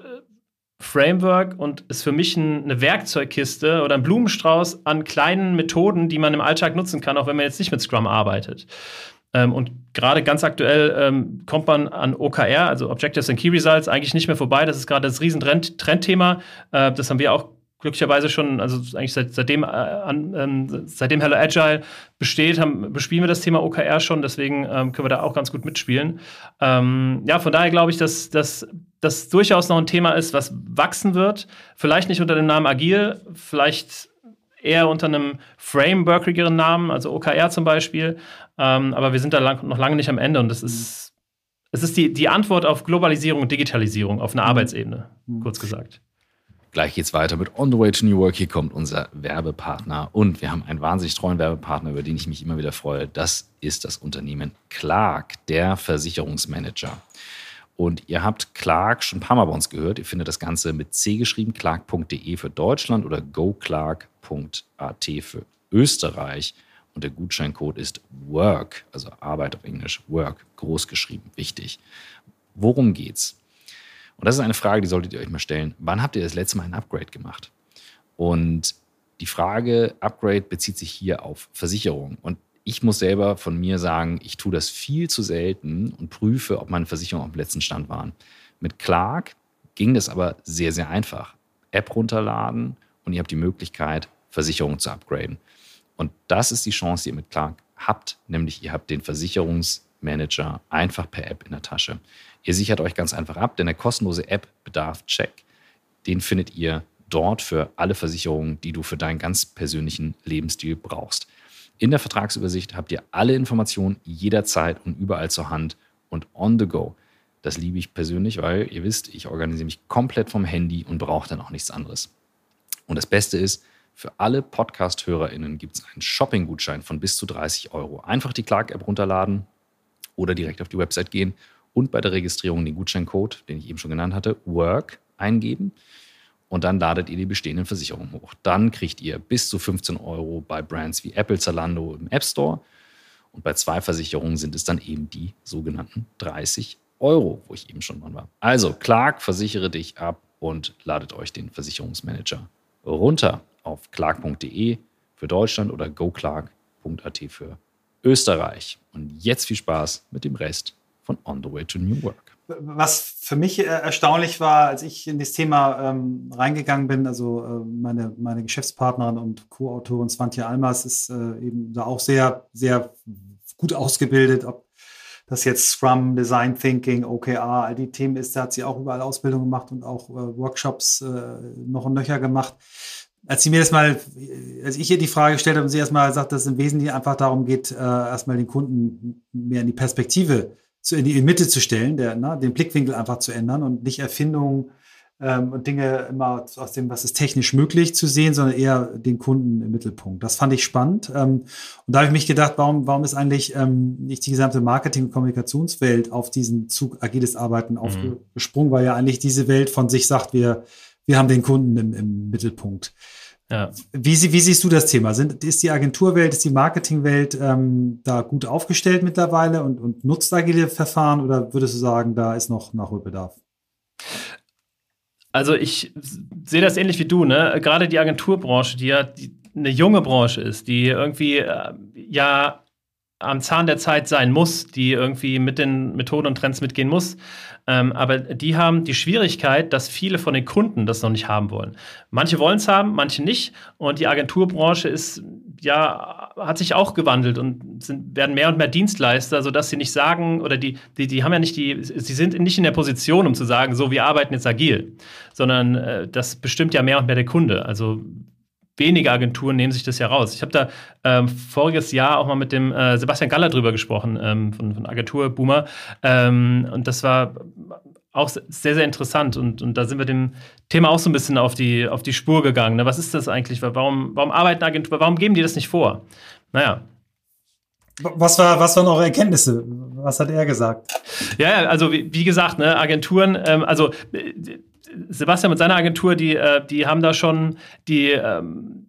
Framework und ist für mich ein, eine Werkzeugkiste oder ein Blumenstrauß an kleinen Methoden, die man im Alltag nutzen kann, auch wenn man jetzt nicht mit Scrum arbeitet. Ähm, und gerade ganz aktuell ähm, kommt man an OKR, also Objectives and Key Results, eigentlich nicht mehr vorbei. Das ist gerade das Riesentrendthema. Äh, das haben wir auch glücklicherweise schon, also eigentlich seit, seitdem, äh, an, ähm, seitdem Hello Agile besteht, haben, bespielen wir das Thema OKR schon, deswegen ähm, können wir da auch ganz gut mitspielen. Ähm, ja, von daher glaube ich, dass, dass das durchaus noch ein Thema ist, was wachsen wird. Vielleicht nicht unter dem Namen Agil, vielleicht eher unter einem frameworkigeren Namen, also OKR zum Beispiel. Ähm, aber wir sind da lang, noch lange nicht am Ende und das ist, es ist die, die Antwort auf Globalisierung und Digitalisierung auf einer mhm. Arbeitsebene, mhm. kurz gesagt. Gleich geht's weiter mit On the Way to New Work. Hier kommt unser Werbepartner und wir haben einen wahnsinnig treuen Werbepartner, über den ich mich immer wieder freue. Das ist das Unternehmen Clark, der Versicherungsmanager. Und ihr habt Clark schon ein paar Mal bei uns gehört. Ihr findet das Ganze mit C geschrieben, clark.de für Deutschland oder goclark.at für Österreich. Und der Gutscheincode ist WORK, also Arbeit auf Englisch, WORK, groß geschrieben, wichtig. Worum geht's? Und das ist eine Frage, die solltet ihr euch mal stellen. Wann habt ihr das letzte Mal ein Upgrade gemacht? Und die Frage Upgrade bezieht sich hier auf Versicherung. Und ich muss selber von mir sagen, ich tue das viel zu selten und prüfe, ob meine Versicherungen auf dem letzten Stand waren. Mit Clark ging das aber sehr, sehr einfach. App runterladen und ihr habt die Möglichkeit, Versicherungen zu upgraden. Und das ist die Chance, die ihr mit Clark habt, nämlich ihr habt den Versicherungsmanager einfach per App in der Tasche. Ihr sichert euch ganz einfach ab, denn der kostenlose App-Bedarf-Check, den findet ihr dort für alle Versicherungen, die du für deinen ganz persönlichen Lebensstil brauchst. In der Vertragsübersicht habt ihr alle Informationen jederzeit und überall zur Hand und on the go. Das liebe ich persönlich, weil ihr wisst, ich organisiere mich komplett vom Handy und brauche dann auch nichts anderes. Und das Beste ist, für alle Podcast-HörerInnen gibt es einen Shopping-Gutschein von bis zu 30 Euro. Einfach die Clark-App runterladen oder direkt auf die Website gehen und bei der Registrierung den Gutscheincode, den ich eben schon genannt hatte, WORK eingeben und dann ladet ihr die bestehenden Versicherungen hoch. Dann kriegt ihr bis zu 15 Euro bei Brands wie Apple, Zalando im App Store und bei zwei Versicherungen sind es dann eben die sogenannten 30 Euro, wo ich eben schon dran war. Also Clark, versichere dich ab und ladet euch den Versicherungsmanager runter auf clark.de für Deutschland oder goclark.at für Österreich. Und jetzt viel Spaß mit dem Rest von On the Way to New Work. Was für mich äh, erstaunlich war, als ich in das Thema ähm, reingegangen bin, also äh, meine, meine Geschäftspartnerin und Co-Autorin Svantje Almas ist äh, eben da auch sehr, sehr gut ausgebildet, ob das jetzt Scrum, Design Thinking, OKR, all die Themen ist, da hat sie auch überall Ausbildung gemacht und auch äh, Workshops äh, noch und nöcher gemacht. Als sie mir das mal, als ich ihr die Frage gestellt habe und sie erstmal sagt, dass es im Wesentlichen einfach darum geht, äh, erstmal den Kunden mehr in die Perspektive zu, in die Mitte zu stellen, der, ne, den Blickwinkel einfach zu ändern und nicht Erfindungen ähm, und Dinge immer aus dem, was ist technisch möglich zu sehen, sondern eher den Kunden im Mittelpunkt. Das fand ich spannend. Ähm, und da habe ich mich gedacht, warum, warum ist eigentlich ähm, nicht die gesamte Marketing- und Kommunikationswelt auf diesen Zug agiles Arbeiten mhm. aufgesprungen, weil ja eigentlich diese Welt von sich sagt, wir, wir haben den Kunden im, im Mittelpunkt. Ja. Wie, wie, siehst du das Thema? Sind, ist die Agenturwelt, ist die Marketingwelt ähm, da gut aufgestellt mittlerweile und, und nutzt agile Verfahren oder würdest du sagen, da ist noch Nachholbedarf? Also ich sehe das ähnlich wie du, ne? Gerade die Agenturbranche, die ja die, eine junge Branche ist, die irgendwie äh, ja am Zahn der Zeit sein muss, die irgendwie mit den Methoden und Trends mitgehen muss. Ähm, aber die haben die Schwierigkeit, dass viele von den Kunden das noch nicht haben wollen. Manche wollen es haben, manche nicht. Und die Agenturbranche ist ja hat sich auch gewandelt und sind, werden mehr und mehr Dienstleister, sodass sie nicht sagen oder die, die, die haben ja nicht die, sie sind nicht in der Position, um zu sagen, so wir arbeiten jetzt agil, sondern äh, das bestimmt ja mehr und mehr der Kunde. Also wenige Agenturen nehmen sich das ja raus. Ich habe da ähm, voriges Jahr auch mal mit dem äh, Sebastian Galler drüber gesprochen, ähm, von, von Agentur Boomer. Ähm, und das war auch sehr, sehr interessant. Und, und da sind wir dem Thema auch so ein bisschen auf die, auf die Spur gegangen. Ne? Was ist das eigentlich? Warum, warum arbeiten Agenturen, warum geben die das nicht vor? Naja. Was, war, was waren eure Erkenntnisse? Was hat er gesagt? Ja, also wie, wie gesagt, ne, Agenturen, ähm, also äh, Sebastian mit seiner Agentur, die, äh, die haben da schon die ähm,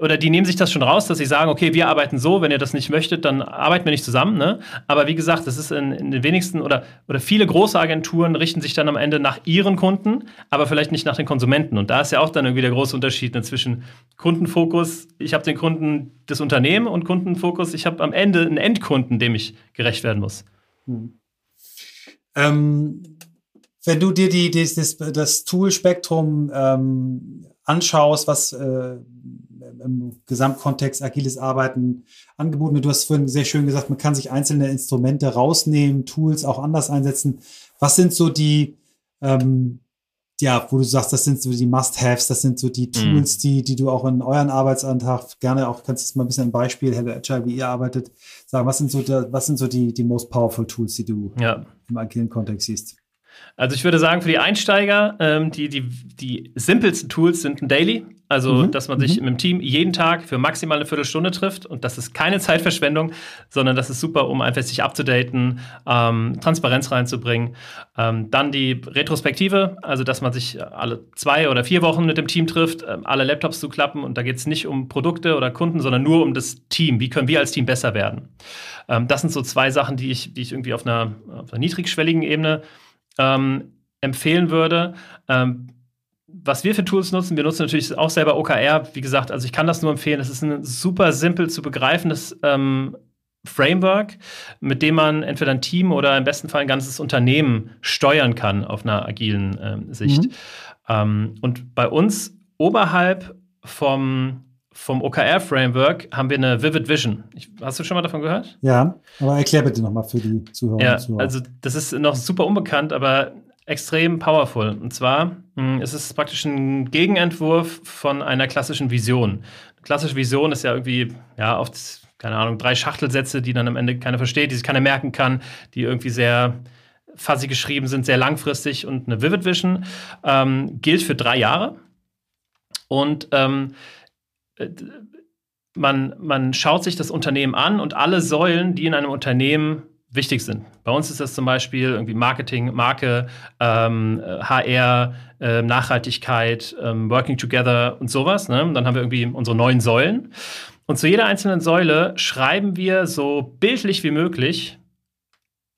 oder die nehmen sich das schon raus, dass sie sagen, okay, wir arbeiten so, wenn ihr das nicht möchtet, dann arbeiten wir nicht zusammen. Ne? Aber wie gesagt, das ist in, in, den wenigsten oder, oder viele große Agenturen richten sich dann am Ende nach ihren Kunden, aber vielleicht nicht nach den Konsumenten. Und da ist ja auch dann irgendwie der große Unterschied ne, zwischen Kundenfokus, ich habe den Kunden des Unternehmens und Kundenfokus, ich habe am Ende einen Endkunden, dem ich gerecht werden muss. Hm. Ähm, wenn du dir die, die das, das Tool-Spektrum ähm, anschaust, was äh, im Gesamtkontext agiles Arbeiten angeboten wird, du hast vorhin sehr schön gesagt, man kann sich einzelne Instrumente rausnehmen, Tools auch anders einsetzen. Was sind so die, ähm, ja, wo du sagst, das sind so die Must-Haves, das sind so die mhm. Tools, mm. die, die du auch in euren Arbeitsantrag gerne auch, kannst du mal ein bisschen ein Beispiel, Hello Agile, wie ihr arbeitet, sagen, was sind so, da, was sind so die, die most powerful Tools, die du ja. im agilen Kontext siehst? Also ich würde sagen, für die Einsteiger, ähm, die, die, die simpelsten Tools sind ein Daily. Also, mhm. dass man sich mhm. im Team jeden Tag für maximal eine Viertelstunde trifft. Und das ist keine Zeitverschwendung, sondern das ist super, um einfach sich abzudaten, ähm, Transparenz reinzubringen. Ähm, dann die Retrospektive, also dass man sich alle zwei oder vier Wochen mit dem Team trifft, ähm, alle Laptops zu klappen. Und da geht es nicht um Produkte oder Kunden, sondern nur um das Team. Wie können wir als Team besser werden? Ähm, das sind so zwei Sachen, die ich, die ich irgendwie auf einer, auf einer niedrigschwelligen Ebene ähm, empfehlen würde. Ähm, was wir für Tools nutzen, wir nutzen natürlich auch selber OKR. Wie gesagt, also ich kann das nur empfehlen. Es ist ein super simpel zu begreifendes ähm, Framework, mit dem man entweder ein Team oder im besten Fall ein ganzes Unternehmen steuern kann auf einer agilen ähm, Sicht. Mhm. Ähm, und bei uns oberhalb vom vom OKR-Framework haben wir eine Vivid Vision. Ich, hast du schon mal davon gehört? Ja, aber erklär bitte nochmal für die Zuhörer. Ja, Zuhörer. also das ist noch super unbekannt, aber extrem powerful. Und zwar mh, hm, ist es praktisch ein Gegenentwurf von einer klassischen Vision. Eine klassische Vision ist ja irgendwie, ja, oft, keine Ahnung, drei Schachtelsätze, die dann am Ende keiner versteht, die sich keiner merken kann, die irgendwie sehr fuzzy geschrieben sind, sehr langfristig. Und eine Vivid Vision ähm, gilt für drei Jahre. Und ähm, äh, man, man schaut sich das Unternehmen an und alle Säulen, die in einem Unternehmen wichtig sind. Bei uns ist das zum Beispiel irgendwie Marketing, Marke, ähm, HR, äh, Nachhaltigkeit, ähm, Working Together und sowas. Ne? Dann haben wir irgendwie unsere neuen Säulen. Und zu jeder einzelnen Säule schreiben wir so bildlich wie möglich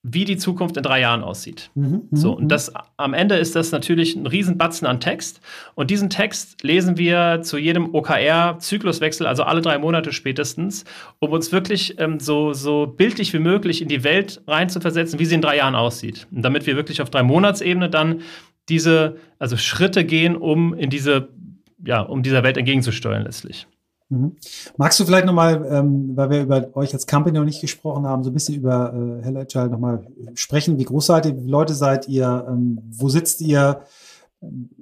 wie die Zukunft in drei Jahren aussieht. Mhm, mhm, so, und mhm. das am Ende ist das natürlich ein Riesenbatzen an Text. Und diesen Text lesen wir zu jedem OKR-Zykluswechsel, also alle drei Monate spätestens, um uns wirklich ähm, so, so bildlich wie möglich in die Welt reinzuversetzen, wie sie in drei Jahren aussieht. Und damit wir wirklich auf drei Monatsebene dann diese, also Schritte gehen, um in diese, ja, um dieser Welt entgegenzusteuern letztlich. Mhm. Magst du vielleicht nochmal, ähm, weil wir über euch als Company noch nicht gesprochen haben, so ein bisschen über äh, Hello Agile nochmal sprechen? Wie groß seid ihr? Wie viele Leute seid ihr? Ähm, wo sitzt ihr?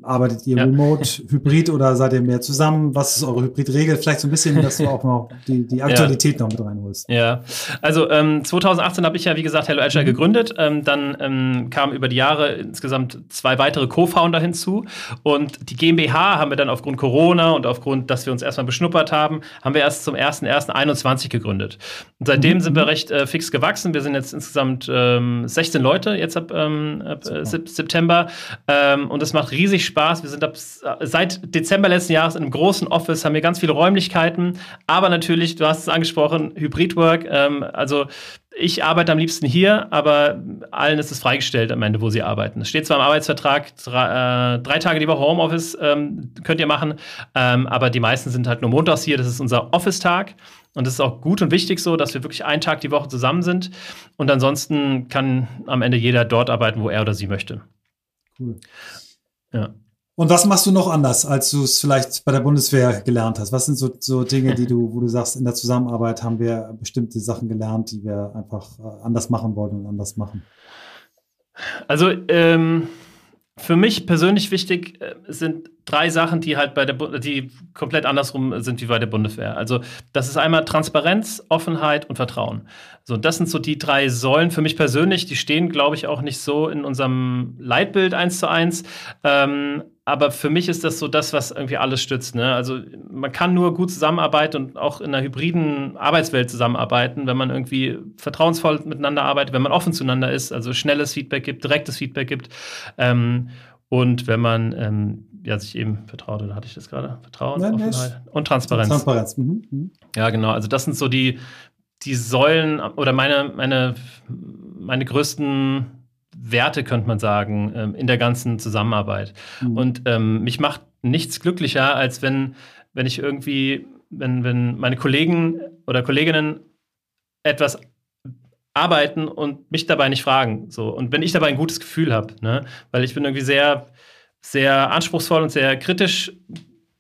Arbeitet ihr ja. remote, *laughs* hybrid oder seid ihr mehr zusammen? Was ist eure Hybridregel? Vielleicht so ein bisschen, dass du *laughs* auch noch die, die Aktualität ja. noch mit reinholst. Ja, also ähm, 2018 habe ich ja, wie gesagt, Hello Agile mhm. gegründet. Ähm, dann ähm, kamen über die Jahre insgesamt zwei weitere Co-Founder hinzu. Und die GmbH haben wir dann aufgrund Corona und aufgrund, dass wir uns erstmal beschnuppert haben, haben wir erst zum 1.1.21 gegründet. Und seitdem mhm. sind wir recht äh, fix gewachsen. Wir sind jetzt insgesamt 16 ähm, Leute jetzt ab, ähm, ab äh, September. Ähm, und das macht riesig Spaß. Wir sind ab, seit Dezember letzten Jahres in einem großen Office, haben wir ganz viele Räumlichkeiten, aber natürlich, du hast es angesprochen, Hybridwork. Ähm, also ich arbeite am liebsten hier, aber allen ist es freigestellt am Ende, wo sie arbeiten. Es steht zwar im Arbeitsvertrag, drei, äh, drei Tage die Woche Homeoffice ähm, könnt ihr machen, ähm, aber die meisten sind halt nur montags hier. Das ist unser Office-Tag. Und es ist auch gut und wichtig so, dass wir wirklich einen Tag die Woche zusammen sind. Und ansonsten kann am Ende jeder dort arbeiten, wo er oder sie möchte. Cool. Ja. Und was machst du noch anders, als du es vielleicht bei der Bundeswehr gelernt hast? Was sind so, so Dinge, die du, wo du sagst, in der Zusammenarbeit haben wir bestimmte Sachen gelernt, die wir einfach äh, anders machen wollen und anders machen? Also ähm, für mich persönlich wichtig äh, sind drei Sachen, die halt bei der die komplett andersrum sind wie bei der Bundeswehr. Also das ist einmal Transparenz, Offenheit und Vertrauen. So, das sind so die drei Säulen für mich persönlich. Die stehen, glaube ich, auch nicht so in unserem Leitbild eins zu eins. Ähm, aber für mich ist das so das, was irgendwie alles stützt. Ne? Also man kann nur gut zusammenarbeiten und auch in einer hybriden Arbeitswelt zusammenarbeiten, wenn man irgendwie vertrauensvoll miteinander arbeitet, wenn man offen zueinander ist, also schnelles Feedback gibt, direktes Feedback gibt. Ähm, und wenn man ähm, ja, sich eben vertraut, oder hatte ich das gerade? Vertrauen, ja, Offenheit und Transparenz. Transparenz. Mhm. Mhm. Ja, genau. Also das sind so die, die Säulen oder meine, meine, meine größten Werte, könnte man sagen, ähm, in der ganzen Zusammenarbeit. Mhm. Und ähm, mich macht nichts glücklicher, als wenn, wenn ich irgendwie, wenn, wenn meine Kollegen oder Kolleginnen etwas arbeiten und mich dabei nicht fragen. So. Und wenn ich dabei ein gutes Gefühl habe, ne? weil ich bin irgendwie sehr, sehr anspruchsvoll und sehr kritisch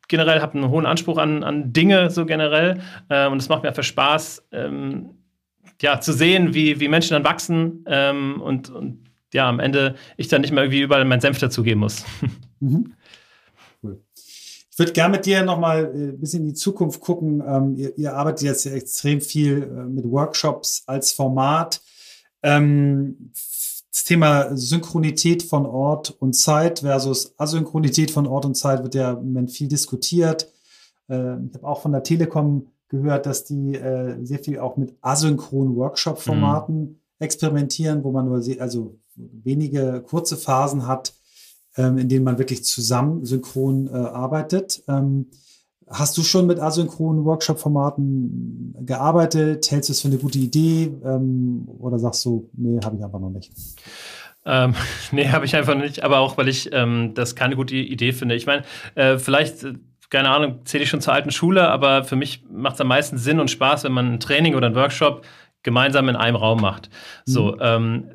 generell, habe einen hohen Anspruch an, an Dinge so generell. Äh, und es macht mir einfach Spaß, ähm, ja, zu sehen, wie, wie Menschen dann wachsen ähm, und, und ja, am Ende ich dann nicht mehr irgendwie überall meinen Senf dazugeben muss. *laughs* Mhm. Cool. Ich würde gerne mit dir nochmal äh, ein bisschen in die Zukunft gucken. Ähm, ihr, ihr, arbeitet jetzt ja extrem viel äh, mit Workshops als Format. Ähm, das Thema Synchronität von Ort und Zeit versus Asynchronität von Ort und Zeit wird ja im Moment viel diskutiert. Äh, ich habe auch von der Telekom gehört, dass die äh, sehr viel auch mit asynchronen Workshop-Formaten mhm. experimentieren, wo man nur, also wenige kurze Phasen hat, ähm, in denen man wirklich zusammen synchron äh, arbeitet. Ähm, hast du schon mit asynchronen Workshop-Formaten gearbeitet? Hältst du es für eine gute Idee? Ähm, oder sagst du, nee, habe ich einfach noch nicht? Ähm, *laughs* nee, habe ich einfach nicht, aber auch, weil ich ähm, das keine gute Idee finde. Ich meine, äh, vielleicht, äh, keine Ahnung, zähle ich schon zur alten Schule, aber für mich macht es am meisten Sinn und Spaß, wenn man ein Training oder ein Workshop gemeinsam in einem Raum macht. So, mhm. ähm,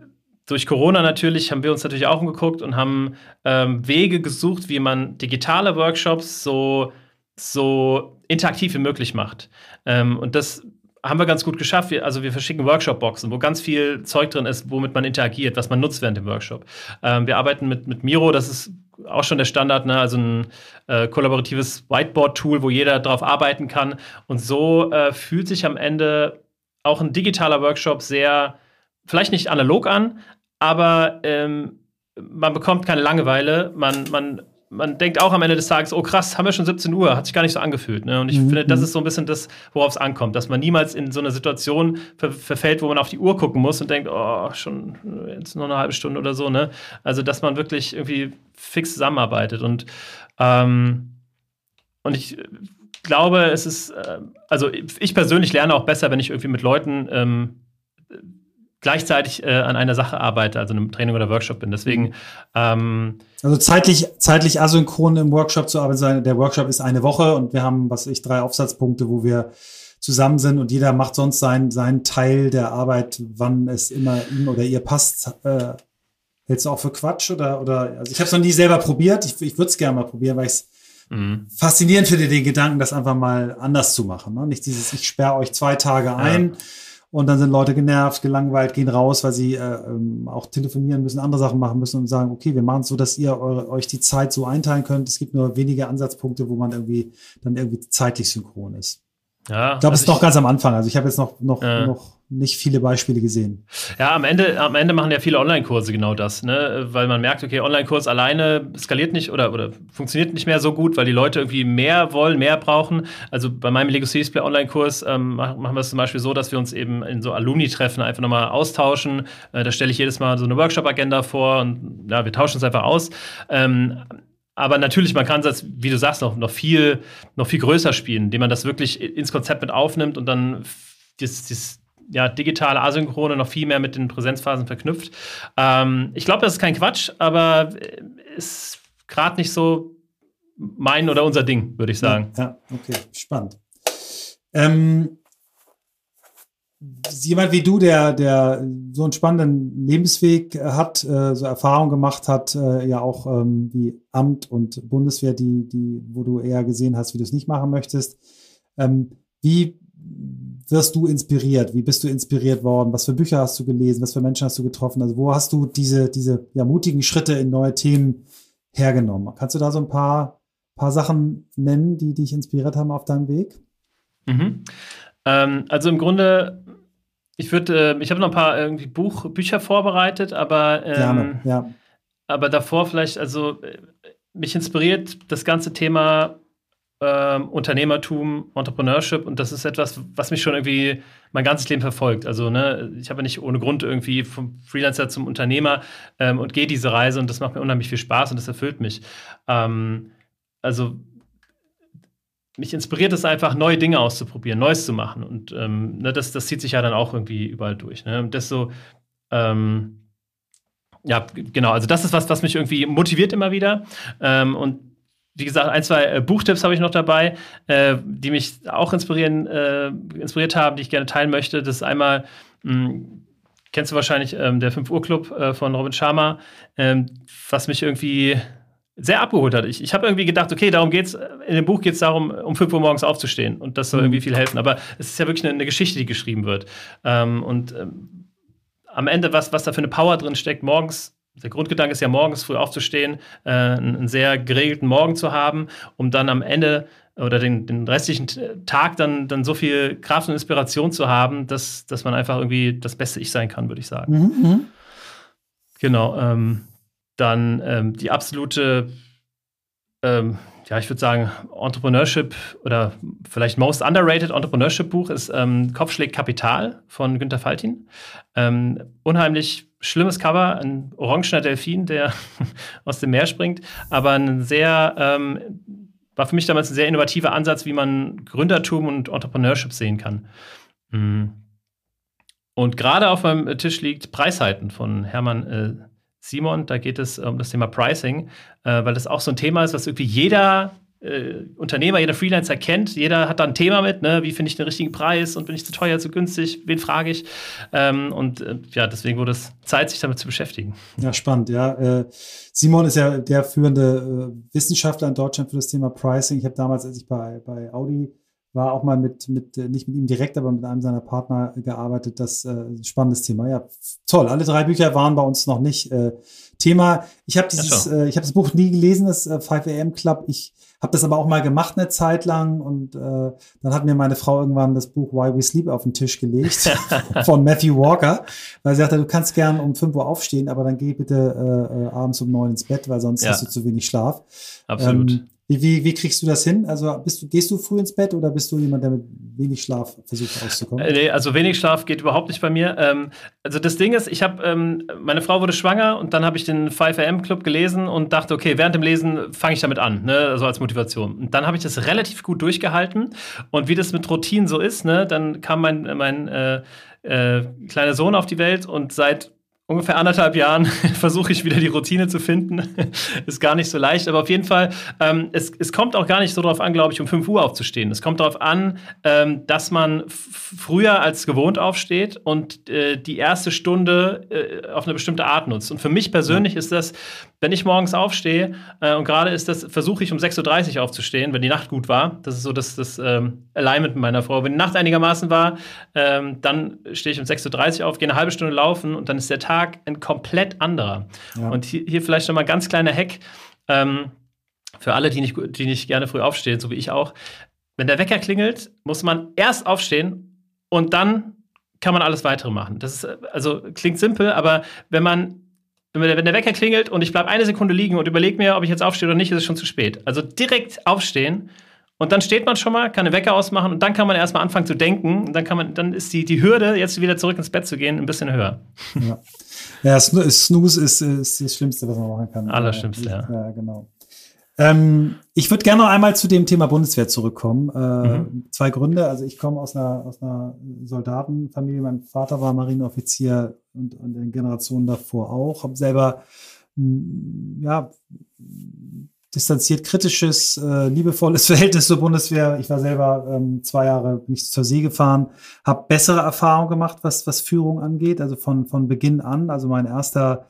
durch Corona natürlich haben wir uns natürlich auch umgeguckt und haben ähm, Wege gesucht, wie man digitale Workshops so, so interaktiv wie möglich macht. Ähm, und das haben wir ganz gut geschafft. Wir, also wir verschicken Workshop-Boxen, wo ganz viel Zeug drin ist, womit man interagiert, was man nutzt während dem Workshop. Ähm, wir arbeiten mit, mit Miro, das ist auch schon der Standard, ne? also ein äh, kollaboratives Whiteboard-Tool, wo jeder drauf arbeiten kann. Und so äh, fühlt sich am Ende auch ein digitaler Workshop sehr, vielleicht nicht analog an, aber ähm, man bekommt keine Langeweile. Man, man, man denkt auch am Ende des Tages, oh krass, haben wir schon 17 Uhr, hat sich gar nicht so angefühlt. Ne? Und ich mhm. finde, das ist so ein bisschen das, worauf es ankommt, dass man niemals in so eine Situation ver verfällt, wo man auf die Uhr gucken muss und denkt, oh, schon jetzt nur eine halbe Stunde oder so. Ne? Also, dass man wirklich irgendwie fix zusammenarbeitet. Und, ähm, und ich glaube, es ist, äh, also ich persönlich lerne auch besser, wenn ich irgendwie mit Leuten ähm, gleichzeitig äh, an einer Sache arbeite, also einem Training oder Workshop bin. Deswegen. Ähm, also zeitlich, zeitlich asynchron im Workshop zu arbeiten. Der Workshop ist eine Woche und wir haben, was ich, drei Aufsatzpunkte, wo wir zusammen sind und jeder macht sonst seinen, seinen Teil der Arbeit, wann es immer ihm oder ihr passt. Äh, hältst du auch für Quatsch oder, oder, also ich habe es noch nie selber probiert. Ich, ich würde es gerne mal probieren, weil ich es mhm. faszinierend finde, den Gedanken, das einfach mal anders zu machen. Ne? Nicht dieses, ich sperre euch zwei Tage ein. Ja und dann sind Leute genervt, gelangweilt, gehen raus, weil sie äh, ähm, auch telefonieren müssen, andere Sachen machen müssen und sagen, okay, wir machen es so, dass ihr eure, euch die Zeit so einteilen könnt. Es gibt nur wenige Ansatzpunkte, wo man irgendwie dann irgendwie zeitlich synchron ist. Ja, ich glaube, es ist noch ganz am Anfang. Also ich habe jetzt noch, noch, äh. noch nicht viele Beispiele gesehen. Ja, am Ende, am Ende machen ja viele Online-Kurse genau das, ne? weil man merkt, okay, Online-Kurs alleine skaliert nicht oder, oder funktioniert nicht mehr so gut, weil die Leute irgendwie mehr wollen, mehr brauchen. Also bei meinem Lego Cities Play Online-Kurs ähm, machen wir es zum Beispiel so, dass wir uns eben in so Alumni-Treffen einfach nochmal austauschen. Äh, da stelle ich jedes Mal so eine Workshop-Agenda vor und ja, wir tauschen es einfach aus. Ähm, aber natürlich, man kann das, wie du sagst, noch, noch, viel, noch viel größer spielen, indem man das wirklich ins Konzept mit aufnimmt und dann das, das ja, digitale Asynchrone noch viel mehr mit den Präsenzphasen verknüpft. Ähm, ich glaube, das ist kein Quatsch, aber ist gerade nicht so mein oder unser Ding, würde ich sagen. Ja, ja, okay, spannend. Ähm, jemand wie du, der, der so einen spannenden Lebensweg hat, äh, so Erfahrung gemacht hat, äh, ja auch ähm, wie Amt und Bundeswehr, die, die, wo du eher gesehen hast, wie du es nicht machen möchtest. Ähm, wie wirst du inspiriert? Wie bist du inspiriert worden? Was für Bücher hast du gelesen? Was für Menschen hast du getroffen? Also wo hast du diese, diese ja, mutigen Schritte in neue Themen hergenommen? Kannst du da so ein paar, paar Sachen nennen, die dich inspiriert haben auf deinem Weg? Mhm. Ähm, also im Grunde, ich würde, äh, ich habe noch ein paar irgendwie Buch, Bücher vorbereitet, aber ähm, Gerne, ja. aber davor vielleicht, also äh, mich inspiriert das ganze Thema ähm, Unternehmertum, Entrepreneurship und das ist etwas, was mich schon irgendwie mein ganzes Leben verfolgt. Also ne, ich habe nicht ohne Grund irgendwie vom Freelancer zum Unternehmer ähm, und gehe diese Reise und das macht mir unheimlich viel Spaß und das erfüllt mich. Ähm, also mich inspiriert es einfach, neue Dinge auszuprobieren, Neues zu machen und ähm, ne, das, das zieht sich ja dann auch irgendwie überall durch. Ne? Und das so ähm, ja, genau. Also das ist was, was mich irgendwie motiviert immer wieder. Ähm, und wie gesagt, ein, zwei äh, Buchtipps habe ich noch dabei, äh, die mich auch inspirieren, äh, inspiriert haben, die ich gerne teilen möchte. Das ist einmal, mh, hm, kennst du wahrscheinlich, ähm, der 5 Uhr Club äh, von Robin Sharma, ähm, was mich irgendwie sehr abgeholt hat. Ich, ich habe irgendwie gedacht, okay, darum geht's, in dem Buch geht es darum, um 5 Uhr morgens aufzustehen und das soll mhm. irgendwie viel helfen. Aber es ist ja wirklich eine, eine Geschichte, die geschrieben wird. Ähm, und ähm, am Ende, was, was da für eine Power drin steckt, morgens der Grundgedanke ist ja morgens früh aufzustehen, äh, einen sehr geregelten Morgen zu haben, um dann am Ende oder den, den restlichen Tag dann, dann so viel Kraft und Inspiration zu haben, dass, dass man einfach irgendwie das beste Ich sein kann, würde ich sagen. Mhm. mhm. Genau. Ähm, dann ähm, die absolute ähm, ja, ich würde sagen, Entrepreneurship oder vielleicht most underrated Entrepreneurship Buch ist ähm, Kopfschläg Kapital von Günter Faltin. Ähm, unheimlich schlimmes Cover, ein orangener Delfin, der *laughs* aus dem Meer springt, aber ein sehr, ähm, war für mich damals ein sehr innovativer Ansatz, wie man Gründertum und Entrepreneurship sehen kann. Mhm. Und gerade auf meinem Tisch liegt Preishalten von Hermann äh, Simon. Da geht es um das Thema Pricing, äh, weil das auch so ein Thema ist, was irgendwie jeder äh, Unternehmer, jeder Freelancer kennt. Jeder hat da ein Thema mit, ne? wie finde ich den richtigen Preis und bin ich zu teuer, zu günstig, wen frage ich? Ähm, und äh, ja, deswegen wurde es Zeit, sich damit zu beschäftigen. Ja, spannend, ja. Äh, Simon ist ja der führende äh, Wissenschaftler in Deutschland für das Thema Pricing. Ich habe damals, als ich bei, bei Audi war auch mal mit, mit, äh, nicht mit ihm direkt, aber mit einem seiner Partner gearbeitet. Das äh, spannendes Thema. Ja, toll. Alle drei Bücher waren bei uns noch nicht äh, Thema. Ich habe dieses, äh, ich habe das Buch nie gelesen, das äh, 5 AM Club. Ich habe das aber auch mal gemacht eine Zeit lang und äh, dann hat mir meine Frau irgendwann das Buch Why We Sleep auf den Tisch gelegt *laughs* von Matthew Walker, weil sie sagte, du kannst gern um 5 Uhr aufstehen, aber dann geh bitte äh, äh, abends um 9 ins Bett, weil sonst ja. hast du zu wenig Schlaf. Absolut. Ähm, wie, wie, wie kriegst du das hin? Also bist du, gehst du früh ins Bett oder bist du jemand, der mit wenig Schlaf versucht auszukommen? Äh, nee, also wenig Schlaf geht überhaupt nicht bei mir. Ähm, also das Ding ist, ich habe, ähm, meine Frau wurde schwanger und dann habe ich den 5am Club gelesen und dachte, okay, während dem Lesen fange ich damit an, ne, also als Motivation. Und dann habe ich das relativ gut durchgehalten und wie das mit Routinen so ist, ne, dann kam mein, mein äh, äh, kleiner Sohn auf die Welt und seit ungefähr anderthalb Jahren *laughs* versuche ich wieder die Routine zu finden. *laughs* ist gar nicht so leicht, aber auf jeden Fall, ähm, es, es kommt auch gar nicht so darauf an, glaube ich, um 5 Uhr aufzustehen. Es kommt darauf an, ähm, dass man früher als gewohnt aufsteht und äh, die erste Stunde äh, auf eine bestimmte Art nutzt. Und für mich persönlich ist das wenn ich morgens aufstehe äh, und gerade ist das, versuche ich um 6.30 Uhr aufzustehen, wenn die Nacht gut war. Das ist so das, das ähm, Alignment mit meiner Frau. Wenn die Nacht einigermaßen war, ähm, dann stehe ich um 6.30 Uhr auf, gehe eine halbe Stunde laufen und dann ist der Tag ein komplett anderer. Ja. Und hier, hier vielleicht nochmal ein ganz kleiner Hack. Ähm, für alle, die nicht, die nicht gerne früh aufstehen, so wie ich auch. Wenn der Wecker klingelt, muss man erst aufstehen und dann kann man alles weitere machen. Das ist, also klingt simpel, aber wenn man wenn der, wenn der Wecker klingelt und ich bleibe eine Sekunde liegen und überlege mir, ob ich jetzt aufstehe oder nicht, ist es schon zu spät. Also direkt aufstehen und dann steht man schon mal, kann den Wecker ausmachen und dann kann man erstmal anfangen zu denken. Und dann kann man, dann ist die, die Hürde, jetzt wieder zurück ins Bett zu gehen, ein bisschen höher. Ja, ja Snooze ist, ist das Schlimmste, was man machen kann. Allerschlimmste, ja. Ja, genau. Ähm, ich würde gerne noch einmal zu dem Thema Bundeswehr zurückkommen. Äh, mhm. Zwei Gründe. Also ich komme aus einer, aus einer Soldatenfamilie. Mein Vater war Marineoffizier und, und in Generationen davor auch. Habe selber hm, ja, distanziert kritisches, äh, liebevolles *laughs* Verhältnis zur Bundeswehr. Ich war selber ähm, zwei Jahre nicht zur See gefahren, habe bessere Erfahrungen gemacht, was, was Führung angeht. Also von, von Beginn an. Also mein erster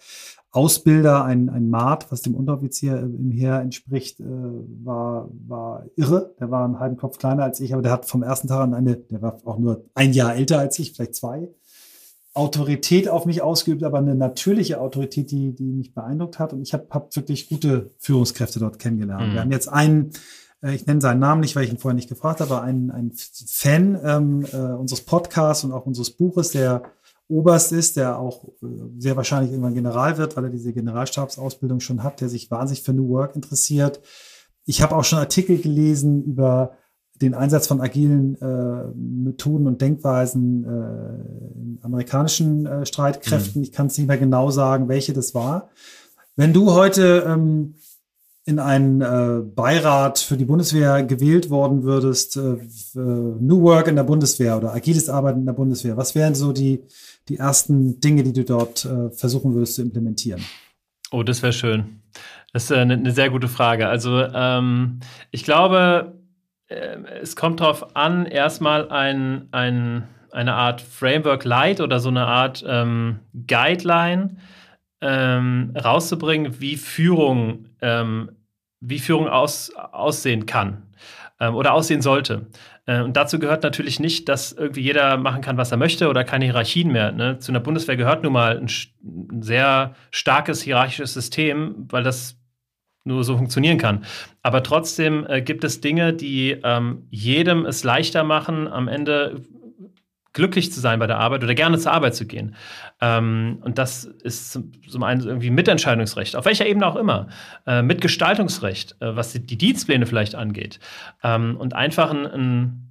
Ausbilder, ein, ein Maat, was dem Unteroffizier im Heer entspricht, äh, war, war irre. Der war einen halben Kopf kleiner als ich, aber der hat vom ersten Tag an eine, der war auch nur ein Jahr älter als ich, vielleicht zwei, Autorität auf mich ausgeübt, aber eine natürliche Autorität, die, die mich beeindruckt hat. Und ich habe hab wirklich gute Führungskräfte dort kennengelernt. Mhm. Wir haben jetzt einen, äh, ich nenne seinen Namen nicht, weil ich ihn vorher nicht gefragt habe, aber einen, einen Fan ähm, äh, unseres Podcasts und auch unseres Buches, der Oberst ist, der auch äh, sehr wahrscheinlich irgendwann General wird, weil er diese Generalstabsausbildung schon hat, der sich wahnsinnig für New Work interessiert. Ich habe auch schon Artikel gelesen über den Einsatz von agilen äh, Methoden und Denkweisen äh, in amerikanischen äh, Streitkräften. Mhm. Ich kann es nicht mehr genau sagen, welche das war. Wenn du heute ähm, in einen äh, Beirat für die Bundeswehr gewählt worden würdest, äh, New Work in der Bundeswehr oder agiles Arbeiten in der Bundeswehr, was wären so die die ersten Dinge, die du dort äh, versuchen würdest zu implementieren? Oh, das wäre schön. Das ist eine, eine, sehr gute Frage. Also ähm, ich glaube, äh, es kommt darauf an, erstmal ein, ein, eine Art Framework Light oder so eine Art ähm, Guideline ähm, rauszubringen, wie Führung, ähm, wie Führung aus, aussehen kann ähm, oder aussehen sollte. Äh, und dazu gehört natürlich nicht, dass irgendwie jeder machen kann, was er möchte oder keine Hierarchien mehr. Ne? Zu einer Bundeswehr gehört nun mal ein, ein sehr starkes hierarchisches System, weil das nur so funktionieren kann. Aber trotzdem äh, gibt es Dinge, die ähm, jedem es leichter machen, am Ende glücklich zu sein bei der Arbeit oder gerne zur Arbeit zu gehen. Ähm, und das ist zum, zum, einen irgendwie Mitentscheidungsrecht, auf welcher Ebene auch immer, äh, Mitgestaltungsrecht, äh, was die, die, Dienstpläne vielleicht angeht. Ähm, und einfach ein, ein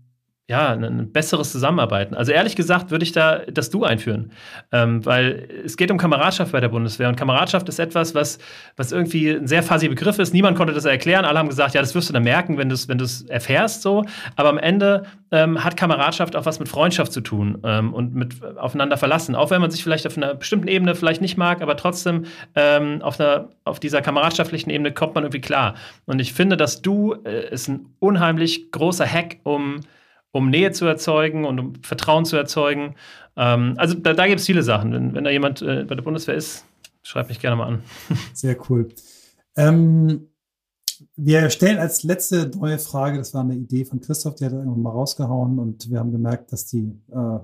ja, ein, besseres Zusammenarbeiten. Also ehrlich gesagt würde ich da das Du einführen, ähm, weil es geht um Kameradschaft bei der Bundeswehr und Kameradschaft ist etwas, was, was irgendwie ein sehr fuzzy Begriff ist. Niemand konnte das erklären. Alle haben gesagt, ja, das wirst du dann merken, wenn du es wenn erfährst so. Aber am Ende ähm, hat Kameradschaft auch was mit Freundschaft zu tun ähm, und mit aufeinander verlassen. Auch wenn man sich vielleicht auf einer bestimmten Ebene vielleicht nicht mag, aber trotzdem ähm, auf, einer, auf dieser kameradschaftlichen Ebene kommt man irgendwie klar. Und ich finde, dass Du äh, ist ein unheimlich großer Hack, um um Nähe zu erzeugen und um Vertrauen zu erzeugen. Ähm, also da, da gibt es viele Sachen. Wenn, wenn da jemand äh, bei der Bundeswehr ist, schreibt mich gerne mal an. *laughs* Sehr cool. Ähm, wir stellen als letzte neue Frage, das war eine Idee von Christoph, die hat er irgendwann mal rausgehauen und wir haben gemerkt, dass die äh,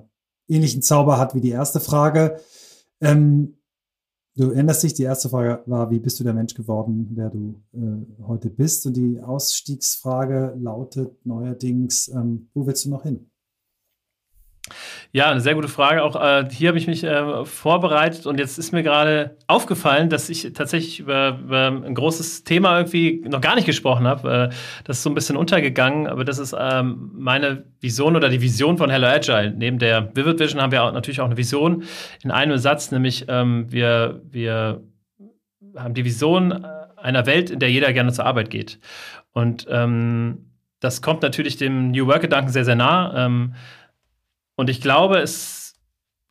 ähnlichen Zauber hat wie die erste Frage. Ähm, Du erinnerst dich, die erste Frage war, wie bist du der Mensch geworden, der du äh, heute bist? Und die Ausstiegsfrage lautet neuerdings, ähm, wo willst du noch hin? Ja, eine sehr gute Frage. Auch äh, hier habe ich mich äh, vorbereitet und jetzt ist mir gerade aufgefallen, dass ich tatsächlich über, über, ein großes Thema irgendwie noch gar nicht gesprochen habe. Äh, das ist so ein bisschen untergegangen, aber das ist ähm, meine Vision oder die Vision von Hello Agile. Neben der Vivid Vision haben wir auch, natürlich auch eine Vision in einem Satz, nämlich ähm, wir, wir haben die Vision äh, einer Welt, in der jeder gerne zur Arbeit geht. Und ähm, das kommt natürlich dem New Work-Gedanken sehr, sehr nah. Und ich glaube, es,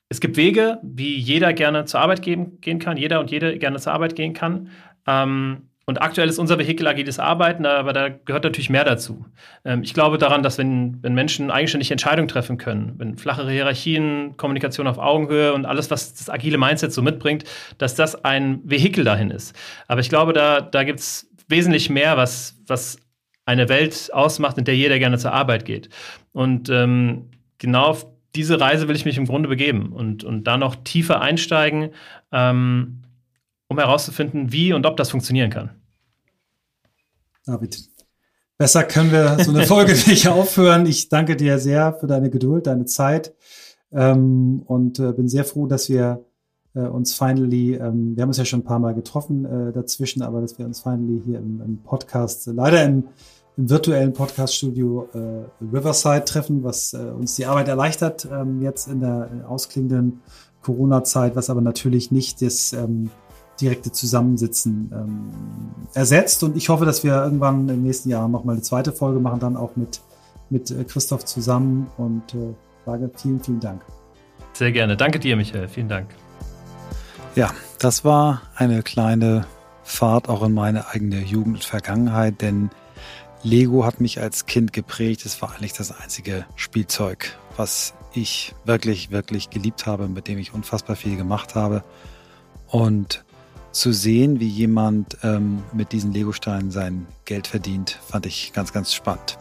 es gibt Wege, wie jeder gerne zur Arbeit gehen, gehen kann, jeder und jede gerne zur Arbeit gehen kann. Ähm, und aktuell ist unser Vehikel agiles Arbeiten, aber da gehört natürlich mehr dazu. Ähm, ich glaube daran, dass wenn, wenn Menschen eigenständig Entscheidungen treffen können, wenn flachere Hierarchien, Kommunikation auf Augenhöhe und alles, was das agile Mindset so mitbringt, dass das ein Vehikel dahin ist. Aber ich glaube, da, da gibt es wesentlich mehr, was, was eine Welt ausmacht, in der jeder gerne zur Arbeit geht. Und ähm, genau diese Reise will ich mich im Grunde begeben und, und da noch tiefer einsteigen. Ähm, um herauszufinden, wie und ob das funktionieren kann. David, besser können wir so eine Folge *laughs* nicht aufhören. Ich danke dir sehr für deine Geduld, deine Zeit ähm, und äh, bin sehr froh, dass wir äh, uns finally, ähm, wir haben uns ja schon ein paar Mal getroffen äh, dazwischen, aber dass wir uns finally hier im, im Podcast, leider im, im virtuellen Podcast-Studio äh, Riverside treffen, was äh, uns die Arbeit erleichtert, ähm, jetzt in der ausklingenden Corona-Zeit, was aber natürlich nicht das ähm, direkte Zusammensitzen ähm, ersetzt. Und ich hoffe, dass wir irgendwann im nächsten Jahr nochmal eine zweite Folge machen, dann auch mit, mit äh, Christoph zusammen. Und äh, sage vielen, vielen Dank. Sehr gerne. Danke dir, Michael. Vielen Dank. Ja, das war eine kleine Fahrt auch in meine eigene Jugend und Vergangenheit, denn Lego hat mich als Kind geprägt. Es war eigentlich das einzige Spielzeug, was ich wirklich, wirklich geliebt habe, mit dem ich unfassbar viel gemacht habe. Und zu sehen, wie jemand ähm, mit diesen Legosteinen sein Geld verdient, fand ich ganz, ganz spannend.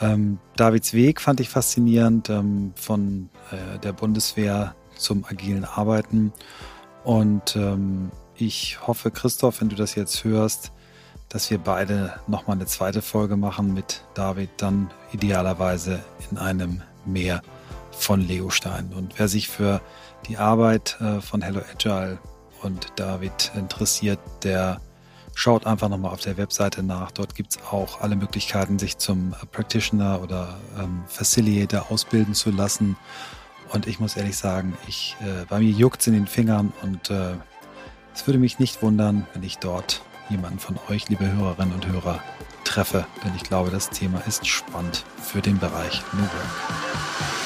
Ähm, Davids Weg fand ich faszinierend ähm, von äh, der Bundeswehr zum agilen Arbeiten. Und ähm, ich hoffe, Christoph, wenn du das jetzt hörst, dass wir beide nochmal eine zweite Folge machen mit David, dann idealerweise in einem Meer von Legosteinen. Und wer sich für die Arbeit äh, von Hello Agile und David interessiert, der schaut einfach nochmal auf der Webseite nach. Dort gibt es auch alle Möglichkeiten, sich zum Practitioner oder ähm, Facilitator ausbilden zu lassen. Und ich muss ehrlich sagen, ich, äh, bei mir juckt es in den Fingern und äh, es würde mich nicht wundern, wenn ich dort jemanden von euch, liebe Hörerinnen und Hörer, treffe. Denn ich glaube, das Thema ist spannend für den Bereich New Work.